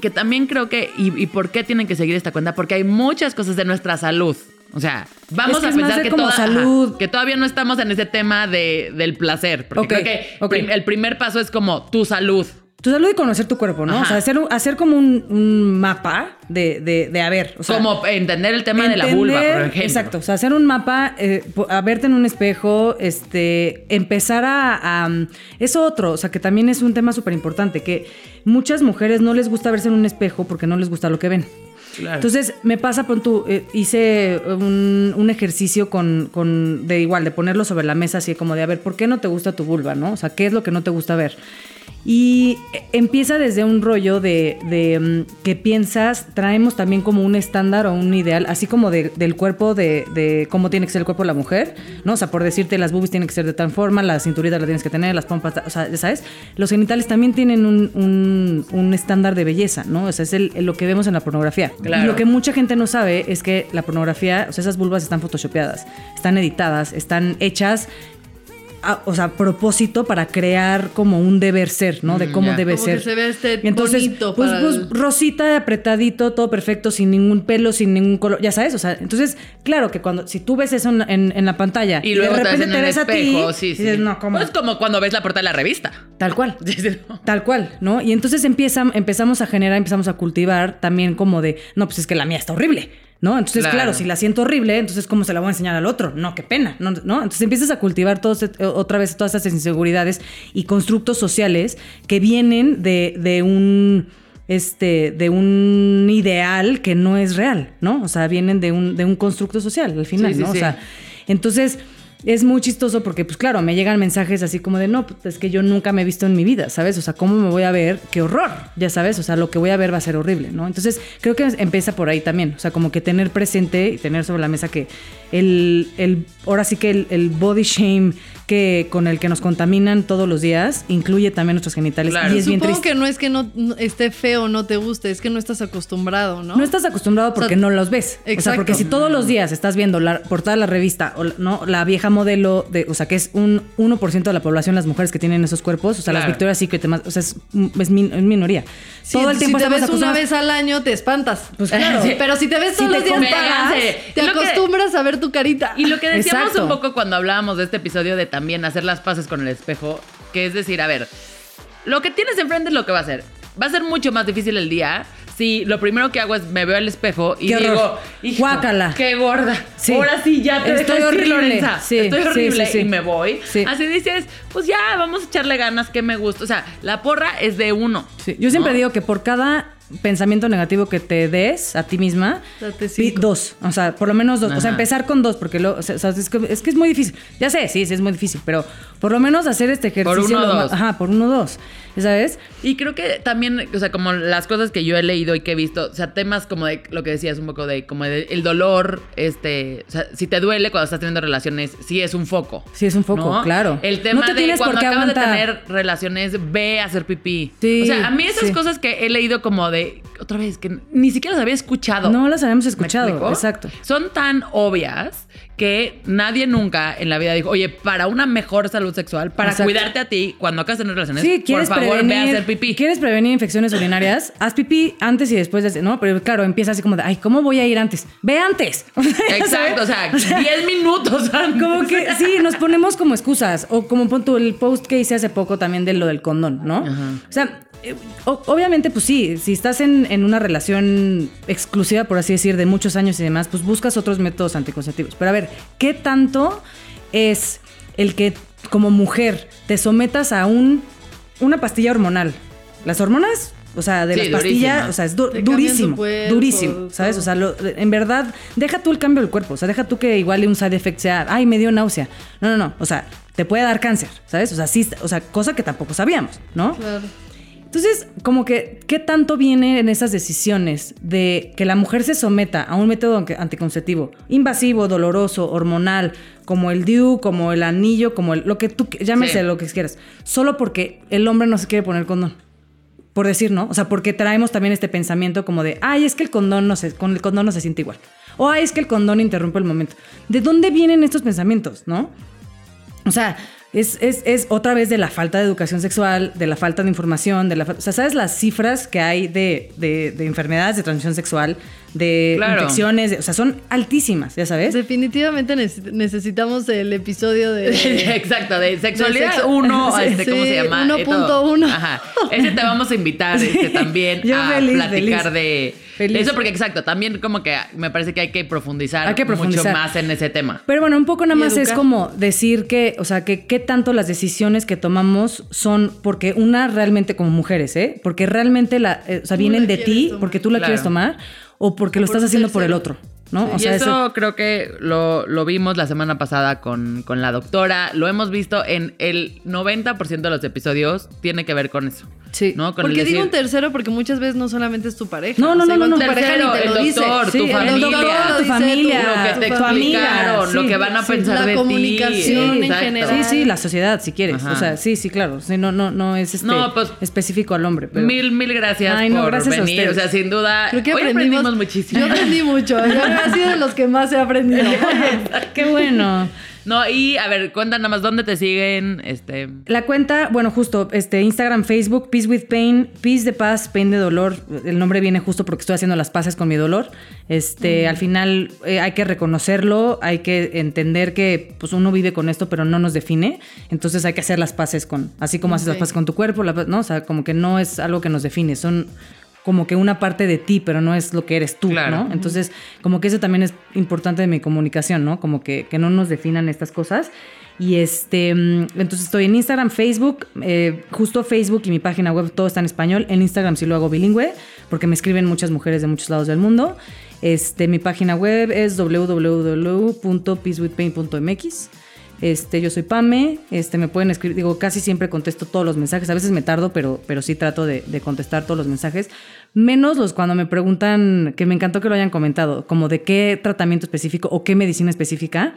que también creo que, y, y por qué tienen que seguir esta cuenta, porque hay muchas cosas de nuestra salud. O sea, vamos que a pensar que, toda- salud. ajá, que todavía no estamos en ese tema de, del placer. Porque creo que el primer paso es como tu salud. Tu salud y conocer tu cuerpo, ¿no? Ajá. O sea, hacer, hacer como un, un mapa de, de, de, a ver. O sea, como entender el tema de la vulva, por ejemplo. Exacto, o sea, hacer un mapa, eh, a verte en un espejo, este, empezar a, a- Eso otro, o sea, que también es un tema súper importante, que muchas mujeres no les gusta verse en un espejo porque no les gusta lo que ven. Claro. Entonces, me pasa, pon tú, eh, hice un, un ejercicio con, con, de igual, de ponerlo sobre la mesa, así como de, a ver, ¿por qué no te gusta tu vulva, no? O sea, ¿qué es lo que no te gusta ver? Y empieza desde un rollo de, de, mm, que piensas, traemos también como un estándar o un ideal, así como de- del cuerpo, de, de cómo tiene que ser el cuerpo de la mujer, ¿no? O sea, por decirte, las boobies tienen que ser de tal forma, la cinturita la tienes que tener, las pompas, o sea, ya sabes, los genitales también tienen un, un- un estándar de belleza, ¿no? O sea, es el- lo que vemos en la pornografía. Claro. Y lo que mucha gente no sabe es que la pornografía, o sea, esas vulvas están photoshopeadas, están editadas, están hechas a- o sea, propósito para crear como un deber ser, ¿no? De Mm, cómo debe Como ser. que se ve este entonces, bonito pues, para pues, el- rosita, apretadito, todo perfecto, sin ningún pelo, sin ningún color, ya sabes, o sea, entonces, claro que cuando, si tú ves eso en, en- en la pantalla Y luego de repente en te ves a ti, sí, sí. dices, no, ¿cómo? Pues como cuando ves la portada de la revista. Tal cual. Tal cual, ¿no? Y entonces empieza, empezamos a generar, empezamos a cultivar también como de, no, pues es que la mía está horrible, ¿no? Entonces, Claro. claro, si la siento horrible, entonces ¿cómo se la voy a enseñar al otro? No, qué pena, ¿no? ¿no? Entonces empiezas a cultivar todos, eh, otra vez todas esas inseguridades y constructos sociales que vienen de, de un este, de un ideal que no es real, ¿no? O sea, vienen de un, de un constructo social al final, Sí, ¿no? sí. O sea, entonces es muy chistoso porque, pues claro, me llegan mensajes así como de, no, pues es que yo nunca me he visto en mi vida, ¿sabes? O sea, ¿cómo me voy a ver? ¡Qué horror! Ya sabes, o sea, lo que voy a ver va a ser horrible, ¿no? Entonces, creo que empieza por ahí también, o sea, como que tener presente y tener sobre la mesa que el, el ahora sí que el, el body shame que con el que nos contaminan todos los días incluye también nuestros genitales Claro. y es bien Supongo triste. que no es que no, no esté feo o no te guste, es que no estás acostumbrado, ¿no? ¿no? estás acostumbrado porque O sea, no los ves. O sea, exacto. porque si todos los días estás viendo la portada de la revista o la- no la vieja modelo de, o sea, que es un 1% de la población las mujeres que tienen esos cuerpos, o sea, las. Victoria's Secret, demás, o sea, es, es, min- es minoría. Sí, Todo el tiempo si te ves una vez al año, te espantas. Pues claro. Sí, Pero si te ves Si todos te los días, comparas, pagas, te que- acostumbras a ver tu carita. Y lo que decíamos Exacto. un poco cuando hablábamos de este episodio de también hacer las paces con el espejo, que es decir, a ver, lo que tienes enfrente es lo que va a ser. Va a ser mucho más difícil el día si lo primero que hago es me veo al espejo y Qué digo, horror. "Hijo, Guácala". qué gorda. Sí. Ahora sí ya te Estoy dejas ir, horrible. Lorenza. Sí, Estoy sí, horrible sí, sí. y me voy. Sí. Así dices, pues ya, vamos a echarle ganas, que me gusta. O sea, la porra es de uno. Sí, Yo siempre ¿no? digo que por cada pensamiento negativo que te des a ti misma, Date pi- cinco. dos. O sea, por lo menos dos. O sea, empezar con dos, porque lo, o sea, es, que, es que es muy difícil. Ya sé, sí, sí, es muy difícil, pero por lo menos hacer este ejercicio. uno, lo dos. Ajá, por uno, dos. ¿Sabes? Y creo que también, o sea, como las cosas que yo he leído y que he visto, o sea, temas como de lo que decías un poco de como de el dolor, este, o sea, si te duele cuando estás teniendo relaciones, sí es un foco. Sí, es un foco, ¿no? claro. El tema No te de cuando qué acabas de tener relaciones, ve a hacer pipí. Sí, o sea, a mí esas sí. cosas que he leído como de otra vez, que ni siquiera las había escuchado. No las habíamos ¿Me escuchado. Exacto. Son tan obvias que nadie nunca en la vida dijo, oye, para una mejor salud sexual, para Exacto. cuidarte a ti, cuando acabas de tener relaciones, Sí, por favor, prevenir, ve a hacer pipí. ¿Quieres prevenir infecciones urinarias? Haz pipí antes y después de, ¿no? Pero claro, empieza así como de, ay, ¿cómo voy a ir antes? Ve antes. Exacto, o sea, 10 minutos antes. Como que sí, nos ponemos como excusas. O como pon tú el post que hice hace poco también de lo del condón, ¿no? O sea, eh, obviamente, pues sí, si estás en, en una relación exclusiva, por así decir, de muchos años y demás, pues buscas otros métodos anticonceptivos. Pero a ver, ¿qué tanto es el que como mujer te sometas a un, una pastilla hormonal? Las hormonas. O sea, de Sí, las pastillas, o sea, es du- Te durísimo, cuerpo, durísimo, ¿sabes? O sea, lo- en verdad, deja tú el cambio del cuerpo. O sea, deja tú que igual un side effect sea, ay, me dio náusea. No, no, no. O sea, te puede dar cáncer, ¿sabes? O sea, sí, o sea, cosa que tampoco sabíamos, ¿no? Claro. Entonces, como que, ¿qué tanto viene en esas decisiones de que la mujer se someta a un método anticonceptivo invasivo, doloroso, hormonal, como el DIU, como el anillo, como el, lo que tú, llámese Sí. lo que quieras, solo porque el hombre no se quiere poner condón? Por decir, ¿no? O sea, porque traemos también este pensamiento como de, ay, es que el condón no se, con el condón no se siente igual. O ay, es que el condón interrumpe el momento. ¿De dónde vienen estos pensamientos, no? O sea, es, es, es otra vez de la falta de educación sexual, de la falta de información, de la O sea, ¿sabes las cifras que hay de- de enfermedades de transmisión sexual, de Claro. infecciones? de- o sea, son altísimas, ya sabes. Definitivamente neces- necesitamos el episodio de... Exacto, de sexualidad De sexo- 1, Sí, este, ¿cómo sí, se llama? Eh, 1.1. todo. Ajá. Ese te vamos a invitar este, también Yo a feliz, platicar feliz. de, Feliz. eso, porque exacto, también como que me parece que hay que profundizar, Hay que profundizar. mucho más en ese tema. Pero bueno, un poco nada más es como decir que, o sea, que qué tanto las decisiones que tomamos son porque una realmente como mujeres, ¿eh? Porque realmente la, eh, o sea, vienen de ti, tomar. porque tú la Claro. quieres tomar, o porque lo por estás haciendo por el otro, ¿no? O y sea, eso, eso- creo que lo, lo vimos la semana pasada con, con la doctora, lo hemos visto en el 90% de los episodios, tiene que ver con eso. Sí. ¿no? Con el Porque digo un tercero porque muchas veces no solamente es tu pareja. No, no, O sea, no, no, tu no. pareja Tercero, ni te el dice. doctor, Sí, tu el familia, doctor, dice, familia, tu- lo que te tu amiga, explicaron, lo sí. que van a Sí, pensar la de ti. comunicación en Exacto. general. Sí, sí, la sociedad, si quieres. Ajá. O sea, sí, sí, claro. Sí, no, no, no es este No, pues, específico al hombre. Pero... Mil, mil gracias Ay, no, por gracias a venir. O ustedes. sea, sin duda, Creo que hoy aprendimos, aprendimos muchísimo. Yo aprendí mucho. Yo he sido de los que más he aprendido. Qué bueno. No, y a ver, cuenta nada más dónde te siguen, este... La cuenta, bueno, justo, este, Instagram, Facebook, Peace with Pain, Peace de paz, Pain de dolor. El nombre viene justo porque estoy haciendo las paces con mi dolor. Este, al final eh, hay que reconocerlo, hay que entender que pues uno vive con esto, pero no nos define. Entonces hay que hacer las paces con, así como haces las paces con tu cuerpo, la- ¿no? O sea, como que no es algo que nos define, son como que una parte de ti, pero no es lo que eres tú, Claro. ¿no? Entonces, como que eso también es importante de mi comunicación, ¿no? Como que, que no nos definan estas cosas. Y este, mm, entonces estoy en Instagram, Facebook, eh, justo Facebook y mi página web todo está en español. En Instagram sí lo hago bilingüe, porque me escriben muchas mujeres de muchos lados del mundo. Este, mi página web es www.peacewithpain.mx. Este, yo soy Pame, este, me pueden escribir, digo, casi siempre contesto todos los mensajes, a veces me tardo, pero, pero sí trato de, de contestar todos los mensajes, menos los cuando me preguntan, que me encantó que lo hayan comentado, como de qué tratamiento específico o qué medicina específica.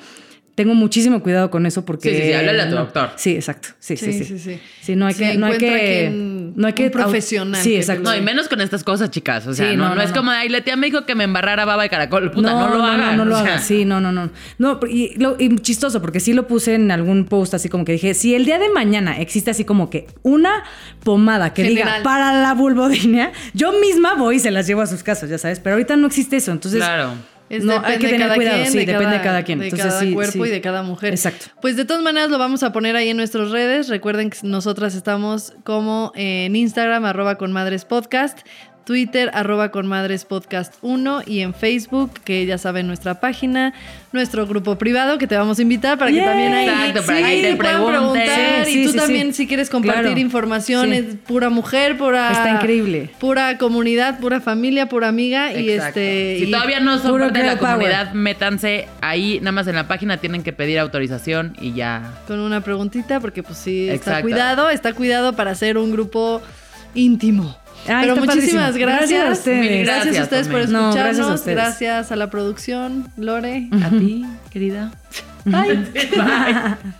Tengo muchísimo cuidado con eso porque... Sí, sí, sí, háblale a tu no- doctor. Sí, exacto, sí, sí, sí. Sí, sí, sí. Sí, no hay Sí, que... no hay que, no hay que profesional Sí, exacto. No, y menos con estas cosas, chicas. O sea, Sí, no, no, no, no, es no. como, ay, la tía me dijo que me embarrara baba de caracol. Puta, no, lo hagan. No, no lo hagan. Sí, no, no, no. No, y, lo- y chistoso, porque sí lo puse en algún post así como que dije, si el día de mañana existe así como que una pomada que diga para la vulvodynia, yo misma voy y se las llevo a sus casas, ya sabes. Pero ahorita no existe eso. Entonces, Claro. Es no, hay que tener cada cuidado. quien, sí, de depende cada- de cada quien. De Entonces, cada sí, cuerpo sí. y de cada mujer. Exacto. Pues de todas maneras lo vamos a poner ahí en nuestras redes. Recuerden que nosotras estamos como en Instagram, arroba con madres podcast, Twitter, arroba con madres podcast 1 y en Facebook, que ya saben nuestra página, nuestro grupo privado que te vamos a invitar para que también ahí, Exacto, para que te pregunten. preguntar. Sí, y tú también si quieres compartir Claro. información, es pura mujer, pura... Está increíble. Pura comunidad, pura familia, pura amiga y este... Si y- todavía no son parte de la power. comunidad, métanse ahí, nada más en la página tienen que pedir autorización y ya. con una preguntita, porque pues sí, está cuidado, está cuidado para hacer un grupo íntimo. Ay, Pero muchísimas padrísimo. gracias. Gracias a ustedes. Gracias a ustedes por. No, escucharnos. gracias a ustedes. gracias a la producción, Lore. A ti, querida. Bye. Bye.